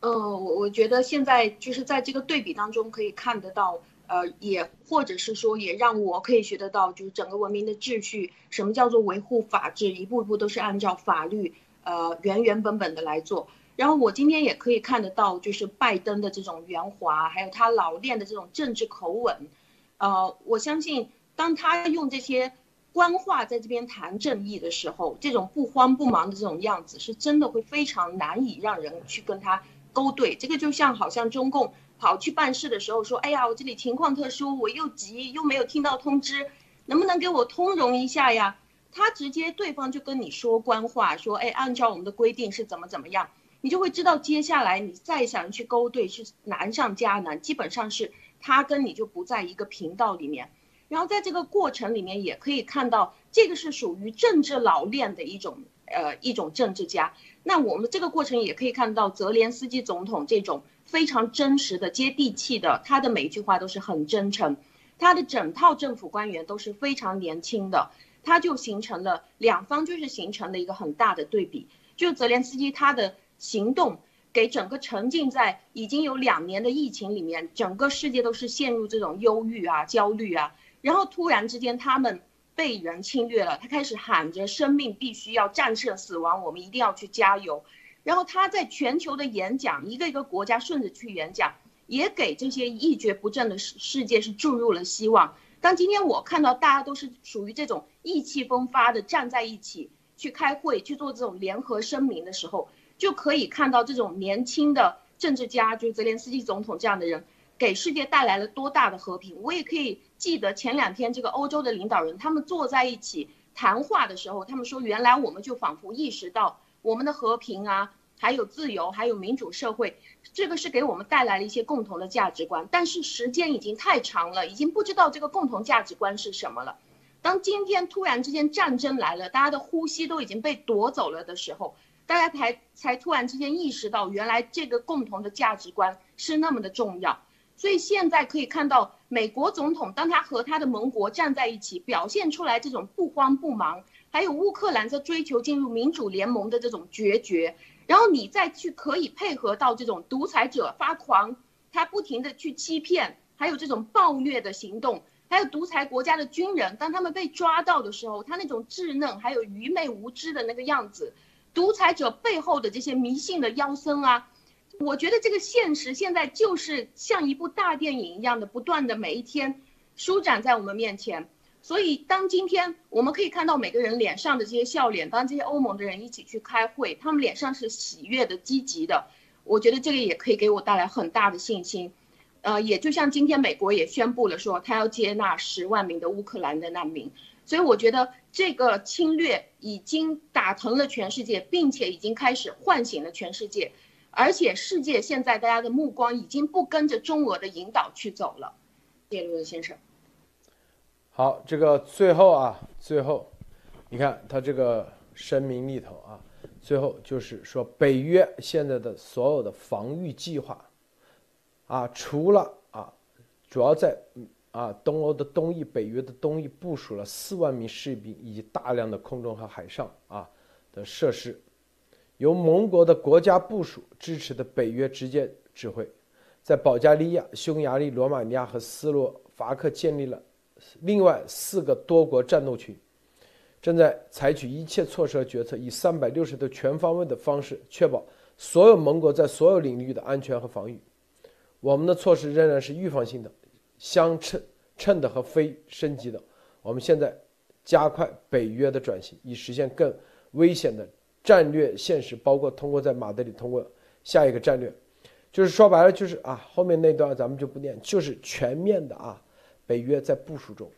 嗯，我我觉得现在就是在这个对比当中可以看得到。呃，也或者是说，也让我可以学得到，就是整个文明的秩序，什么叫做维护法治，一步一步都是按照法律，呃，原原本本的来做。然后我今天也可以看得到，就是拜登的这种圆滑，还有他老练的这种政治口吻，呃，我相信当他用这些官话在这边谈正义的时候，这种不慌不忙的这种样子，是真的会非常难以让人去跟他勾兑。这个就像好像中共。跑去办事的时候说：“哎呀，我这里情况特殊，我又急又没有听到通知，能不能给我通融一下呀？”他直接对方就跟你说官话，说：“哎，按照我们的规定是怎么怎么样。”你就会知道接下来你再想去勾兑是难上加难，基本上是他跟你就不在一个频道里面。然后在这个过程里面也可以看到，这个是属于政治老练的一种呃一种政治家。那我们这个过程也可以看到泽连斯基总统这种。非常真实的、接地气的，他的每一句话都是很真诚。他的整套政府官员都是非常年轻的，他就形成了两方就是形成了一个很大的对比。就泽连斯基他的行动，给整个沉浸在已经有两年的疫情里面，整个世界都是陷入这种忧郁啊、焦虑啊。然后突然之间他们被人侵略了，他开始喊着生命必须要战胜死亡，我们一定要去加油。然后他在全球的演讲，一个一个国家顺着去演讲，也给这些一蹶不振的世世界是注入了希望。当今天我看到大家都是属于这种意气风发的站在一起去开会去做这种联合声明的时候，就可以看到这种年轻的政治家，就是泽连斯基总统这样的人，给世界带来了多大的和平。我也可以记得前两天这个欧洲的领导人他们坐在一起谈话的时候，他们说原来我们就仿佛意识到。我们的和平啊，还有自由，还有民主社会，这个是给我们带来了一些共同的价值观。但是时间已经太长了，已经不知道这个共同价值观是什么了。当今天突然之间战争来了，大家的呼吸都已经被夺走了的时候，大家才才突然之间意识到，原来这个共同的价值观是那么的重要。所以现在可以看到，美国总统当他和他的盟国站在一起，表现出来这种不慌不忙，还有乌克兰在追求进入民主联盟的这种决绝，然后你再去可以配合到这种独裁者发狂，他不停的去欺骗，还有这种暴虐的行动，还有独裁国家的军人，当他们被抓到的时候，他那种稚嫩还有愚昧无知的那个样子，独裁者背后的这些迷信的妖僧啊。我觉得这个现实现在就是像一部大电影一样的，不断的每一天舒展在我们面前。所以，当今天我们可以看到每个人脸上的这些笑脸，当这些欧盟的人一起去开会，他们脸上是喜悦的、积极的。我觉得这个也可以给我带来很大的信心。呃，也就像今天美国也宣布了说，他要接纳十万名的乌克兰的难民。所以，我觉得这个侵略已经打疼了全世界，并且已经开始唤醒了全世界。而且世界现在大家的目光已经不跟着中俄的引导去走了，谢谢陆先生。好，这个最后啊，最后，你看他这个声明里头啊，最后就是说北约现在的所有的防御计划，啊，除了啊，主要在啊东欧的东翼，北约的东翼部署了四万名士兵以及大量的空中和海上啊的设施。由盟国的国家部署支持的北约直接指挥，在保加利亚、匈牙利、罗马尼亚和斯洛伐克建立了另外四个多国战斗群，正在采取一切措施和决策，以三百六十度全方位的方式确保所有盟国在所有领域的安全和防御。我们的措施仍然是预防性的、相称称的和非升级的。我们现在加快北约的转型，以实现更危险的。战略现实包括通过在马德里通过下一个战略，就是说白了就是啊，后面那段咱们就不念，就是全面的啊，北约在部署中，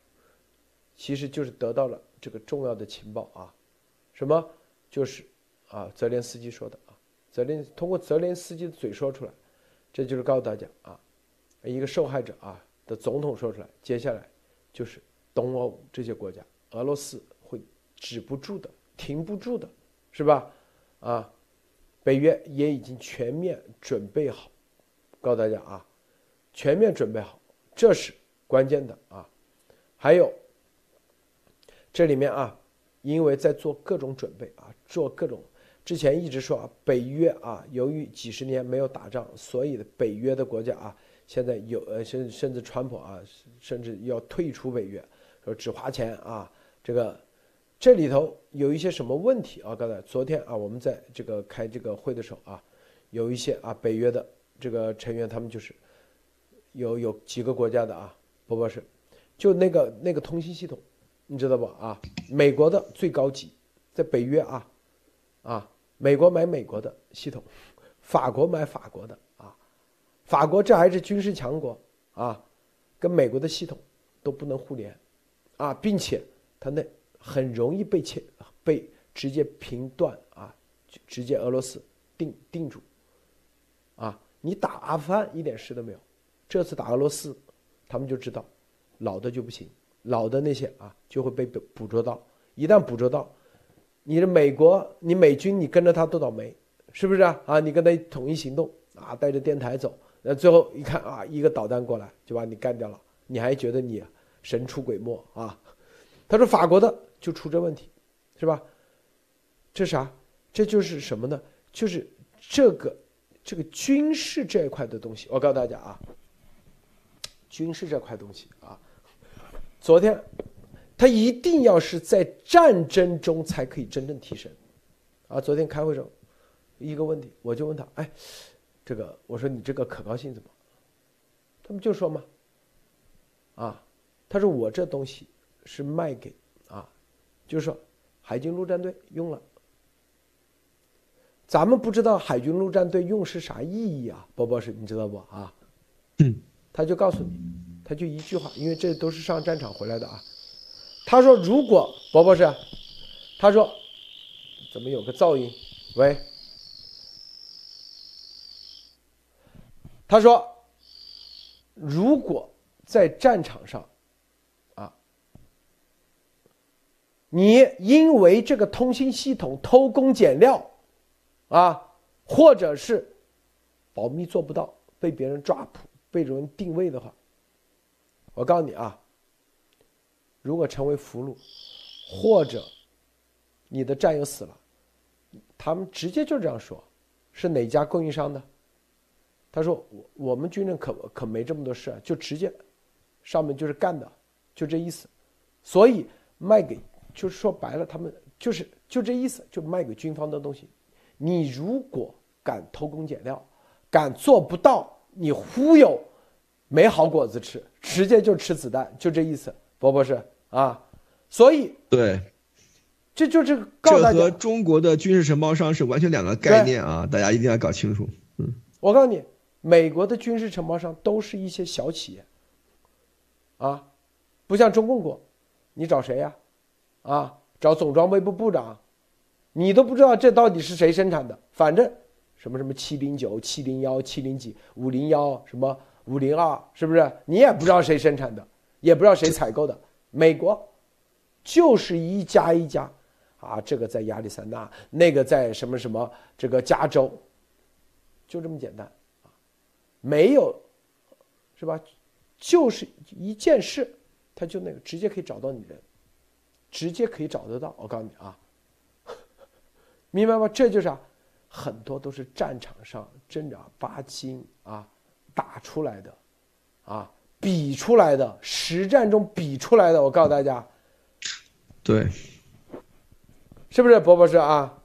其实就是得到了这个重要的情报啊，什么就是啊，泽连斯基说的啊，泽连通过泽连斯基的嘴说出来，这就是告诉大家啊，一个受害者啊的总统说出来，接下来就是东欧这些国家，俄罗斯会止不住的，停不住的。是吧？啊，北约也已经全面准备好，告诉大家啊，全面准备好，这是关键的啊。还有，这里面啊，因为在做各种准备啊，做各种之前一直说啊，北约啊，由于几十年没有打仗，所以北约的国家啊，现在有呃，甚甚至川普啊，甚至要退出北约，说只花钱啊，这个。这里头有一些什么问题啊？刚才昨天啊，我们在这个开这个会的时候啊，有一些啊北约的这个成员，他们就是有有几个国家的啊，不不是，就那个那个通信系统，你知道不啊？美国的最高级，在北约啊啊，美国买美国的系统，法国买法国的啊，法国这还是军事强国啊，跟美国的系统都不能互联啊，并且他那。很容易被切被直接评断啊，直接俄罗斯定定住，啊，你打阿富汗一点事都没有，这次打俄罗斯，他们就知道，老的就不行，老的那些啊就会被捕捕捉到，一旦捕捉到，你的美国你美军你跟着他都倒霉，是不是啊？啊，你跟他统一行动啊，带着电台走，那最后一看啊，一个导弹过来就把你干掉了，你还觉得你神出鬼没啊？他说法国的。就出这问题，是吧？这啥？这就是什么呢？就是这个这个军事这一块的东西。我告诉大家啊，军事这块东西啊，昨天他一定要是在战争中才可以真正提升啊。昨天开会中一个问题，我就问他，哎，这个我说你这个可靠性怎么？他们就说嘛，啊，他说我这东西是卖给啊。就是说，海军陆战队用了，咱们不知道海军陆战队用是啥意义啊？波博士，你知道不啊？嗯，他就告诉你，他就一句话，因为这都是上战场回来的啊。他说：“如果波博士，他说怎么有个噪音？喂，他说，如果在战场上。”啊你因为这个通信系统偷工减料，啊，或者是保密做不到，被别人抓捕、被人定位的话，我告诉你啊，如果成为俘虏，或者你的战友死了，他们直接就这样说，是哪家供应商的？他说我我们军人可可没这么多事，就直接上面就是干的，就这意思，所以卖给就是说白了，他们就是就这意思，就卖给军方的东西。你如果敢偷工减料，敢做不到，你忽悠没好果子吃，直接就吃子弹，就这意思，博博士啊。所以对，这就是告诉大这和，中国的军事承包商是完全两个概念啊，大家一定要搞清楚。嗯，我告诉你，美国的军事承包商都是一些小企业，啊，不像中共国，你找谁呀、啊？找总装备部部长，你都不知道这到底是谁生产的，反正什么什么七零九、七零幺、七零几、五零幺什么五零二，是不是？你也不知道谁生产的，也不知道谁采购的。美国就是一家一家，啊，这个在亚利桑那，那个在什么什么这个加州，就这么简单啊，没有，是吧？就是一件事，他就那个直接可以找到你人，直接可以找得到。我告诉你啊，明白吗？这就是啊，很多都是战场上正儿八经啊打出来的，啊比出来的，实战中比出来的。我告诉大家，对。是不是博博士啊？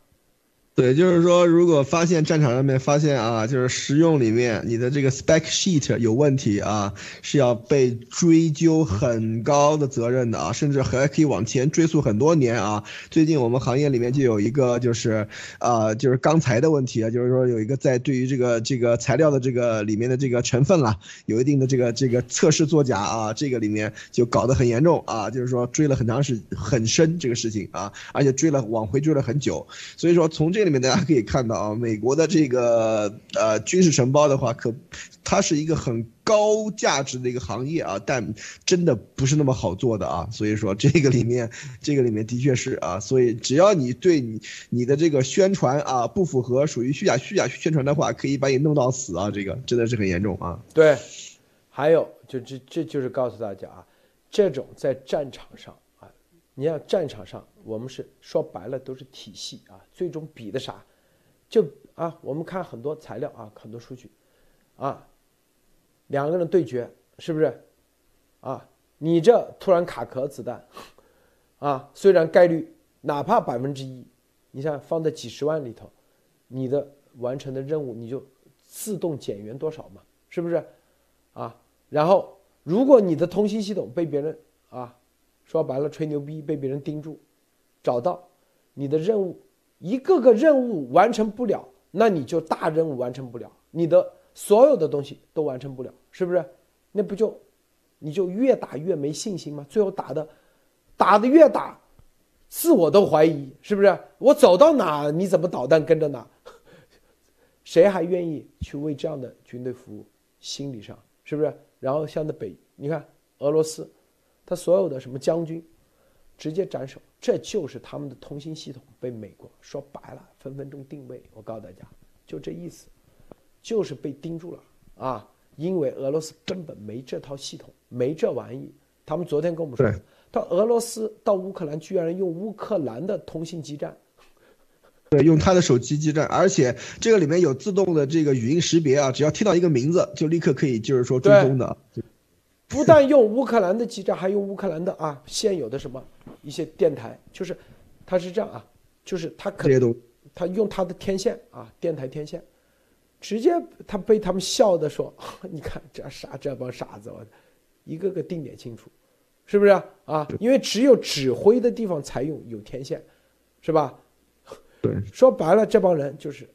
对，就是说，如果发现战场上面发现啊，就是实用里面你的这个 spec sheet 有问题啊，是要被追究很高的责任的啊，甚至还可以往前追溯很多年啊。最近我们行业里面就有一个就是啊，就是钢材的问题啊，就是说有一个在对于这个这个材料的这个里面的这个成分啦，有一定的这个这个测试作假啊，这个里面就搞得很严重啊，就是说追了很长时很深这个事情啊，而且追了往回追了很久，所以说从这这里面大家可以看到啊，美国的这个呃军事承包的话，可它是一个很高价值的一个行业啊，但真的不是那么好做的啊。所以说这个里面，这个里面的确是啊，所以只要你对你你的这个宣传啊不符合，属于虚假虚假宣传的话，可以把你弄到死啊，这个真的是很严重啊。对，还有就这这就是告诉大家啊，这种在战场上啊，你看战场上我们是说白了都是体系啊，最终比的啥？就啊，我们看很多材料啊，很多数据，啊，两个人对决是不是？啊，你这突然卡壳子弹，啊，虽然概率哪怕百分之一，你想放在几十万里头，你的完成的任务你就自动减员多少嘛？是不是？啊，然后如果你的通信系统被别人啊，说白了吹牛逼被别人盯住，找到你的任务一个个任务完成不了，那你就大任务完成不了，你的所有的东西都完成不了，是不是？那不就你就越打越没信心吗？最后打的打的越打，自我都怀疑，是不是？我走到哪你怎么导弹跟着哪？谁还愿意去为这样的军队服务？心理上是不是？然后像那北，你看俄罗斯，他所有的什么将军，直接斩首，这就是他们的通信系统被美国说白了，分分钟定位。我告诉大家，就这意思，就是被盯住了啊！因为俄罗斯根本没这套系统，没这玩意。他们昨天跟我们说对，到俄罗斯到乌克兰居然用乌克兰的通信基站，对，用他的手机基站，而且这个里面有自动的这个语音识别啊，只要听到一个名字，就立刻可以就是说追踪的。不但用乌克兰的基站，还用乌克兰的啊现有的什么一些电台，就是它是这样啊，就是它可他用他的天线啊，电台天线，直接他被他们笑的说：“ 你看这傻这帮傻子，我一个个定点清楚，是不是啊？啊因为只有指挥的地方才用有天线，是吧？对。说白了，这帮人就是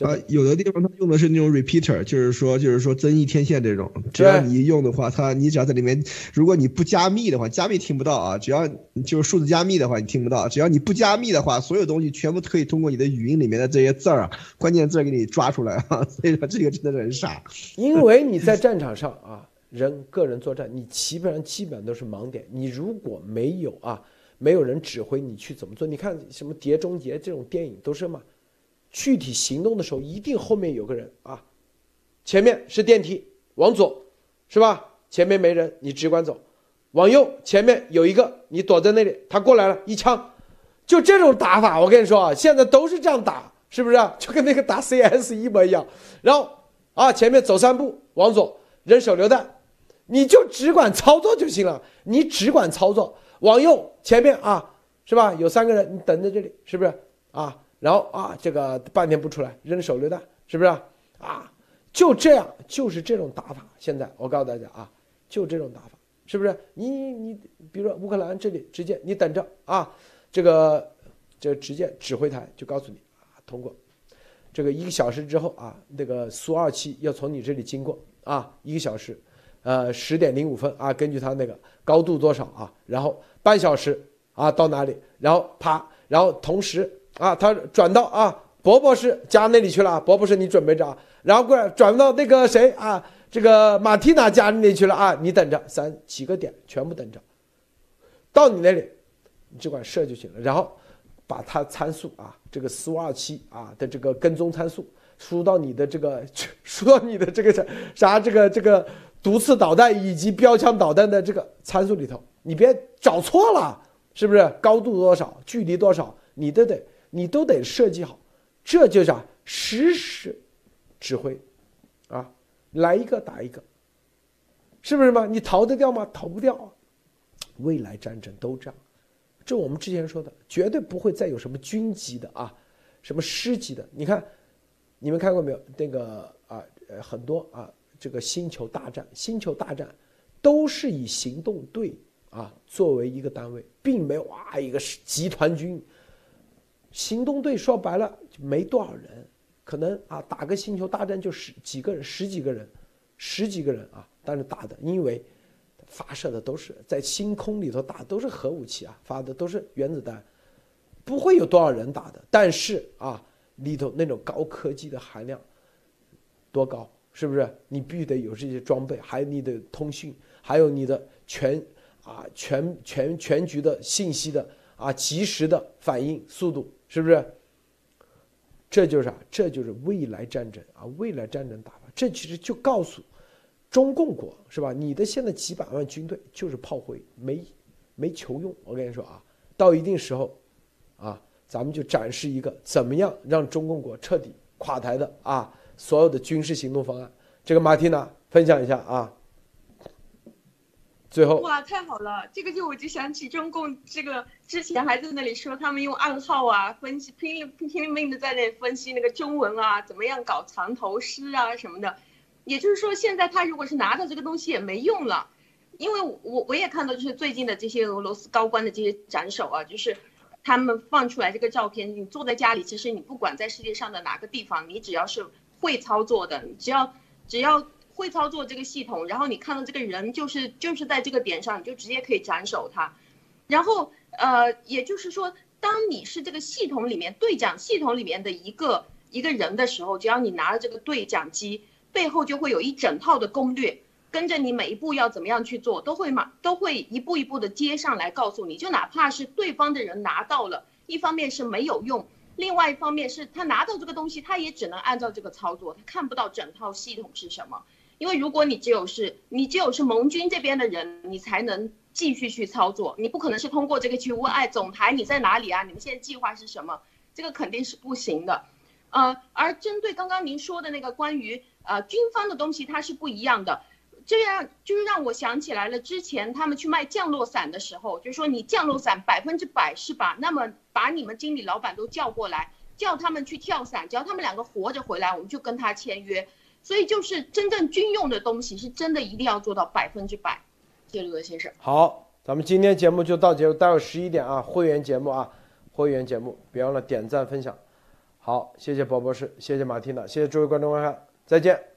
啊，有的地方它用的是那种 repeater，就是说就是说增益天线这种，只要你一用的话，它你只要在里面，如果你不加密的话，加密听不到啊，只要就是数字加密的话，你听不到，只要你不加密的话，所有东西全部可以通过你的语音里面的这些字儿啊，关键字给你抓出来啊，所以说这个真的是很傻。因为你在战场上啊，人个人作战，你基本上基本都是盲点。你如果没有啊，没有人指挥你去怎么做，你看什么《碟中谍》这种电影都是嘛，具体行动的时候，一定后面有个人啊，前面是电梯，往左，是吧？前面没人，你只管走；往右，前面有一个，你躲在那里，他过来了，一枪，就这种打法，我跟你说啊，现在都是这样打，是不是？就跟那个打 CS 一模一样。然后啊，前面走三步，往左扔手榴弹，你就只管操作就行了，你只管操作。往右，前面啊，是吧？有三个人，你等在这里，是不是啊？然后啊，这个半天不出来，扔手榴弹，是不是啊？就这样，就是这种打法。现在我告诉大家啊，就这种打法，是不是？你你，比如说乌克兰这里直接你等着啊，这个这直接指挥台就告诉你啊，通过这个一个小时之后啊，那个苏二七要从你这里经过啊，一个小时，呃，十点零五分啊，根据它那个高度多少啊，然后半小时啊到哪里，然后啪，然后同时。啊，他转到啊，伯伯是家那里去了。伯伯是你准备着啊，然后过来转到那个谁啊，这个马蒂娜家那里去了啊，你等着，三几个点全部等着，到你那里，你只管射就行了。然后把它参数啊，这个四五二七啊的这个跟踪参数输到你的这个 输到你的这个啥啥这个这个毒刺导弹以及标枪导弹的这个参数里头，你别找错了，是不是？高度多少，距离多少，你都得。你都得设计好，这就叫实时指挥，啊，来一个打一个，是不是嘛？你逃得掉吗？逃不掉。未来战争都这样，这我们之前说的，绝对不会再有什么军级的啊，什么师级的。你看，你们看过没有？那个啊，很多啊，这个星球大战，星球大战都是以行动队啊作为一个单位，并没有啊一个集团军。行动队说白了就没多少人，可能啊打个星球大战就十几个人、十几个人、十几个人啊，但是打的，因为发射的都是在星空里头打，都是核武器啊，发的都是原子弹，不会有多少人打的。但是啊，里头那种高科技的含量多高，是不是？你必须得有这些装备，还有你的通讯，还有你的全啊全全全局的信息的啊及时的反应速度。是不是？这就是啥？这就是未来战争啊！未来战争打法，这其实就告诉中共国是吧？你的现在几百万军队就是炮灰，没没球用。我跟你说啊，到一定时候，啊，咱们就展示一个怎么样让中共国彻底垮台的啊，所有的军事行动方案。这个马蒂娜分享一下啊。哇，太好了！这个就我就想起中共这个之前还在那里说他们用暗号啊分析拼拼拼命的在那分析那个中文啊，怎么样搞藏头诗啊什么的。也就是说，现在他如果是拿到这个东西也没用了，因为我我也看到就是最近的这些俄罗斯高官的这些斩首啊，就是他们放出来这个照片，你坐在家里，其实你不管在世界上的哪个地方，你只要是会操作的，只要只要。会操作这个系统，然后你看到这个人就是就是在这个点上，你就直接可以斩首他。然后呃，也就是说，当你是这个系统里面对讲系统里面的一个一个人的时候，只要你拿了这个对讲机，背后就会有一整套的攻略，跟着你每一步要怎么样去做，都会马都会一步一步的接上来告诉你。就哪怕是对方的人拿到了，一方面是没有用，另外一方面是他拿到这个东西，他也只能按照这个操作，他看不到整套系统是什么。因为如果你只有是你只有是盟军这边的人，你才能继续去操作，你不可能是通过这个去问，哎，总台你在哪里啊？你们现在计划是什么？这个肯定是不行的。呃，而针对刚刚您说的那个关于呃军方的东西，它是不一样的。这样就是让我想起来了，之前他们去卖降落伞的时候，就是说你降落伞百分之百是吧？那么把你们经理老板都叫过来，叫他们去跳伞，只要他们两个活着回来，我们就跟他签约。所以就是真正军用的东西，是真的一定要做到百分之百。谢陆德先生。好，咱们今天节目就到结束，待会十一点啊，会员节目啊，会员节目，别忘了点赞分享。好，谢谢宝博士，谢谢马蒂娜，谢谢诸位观众观看，再见。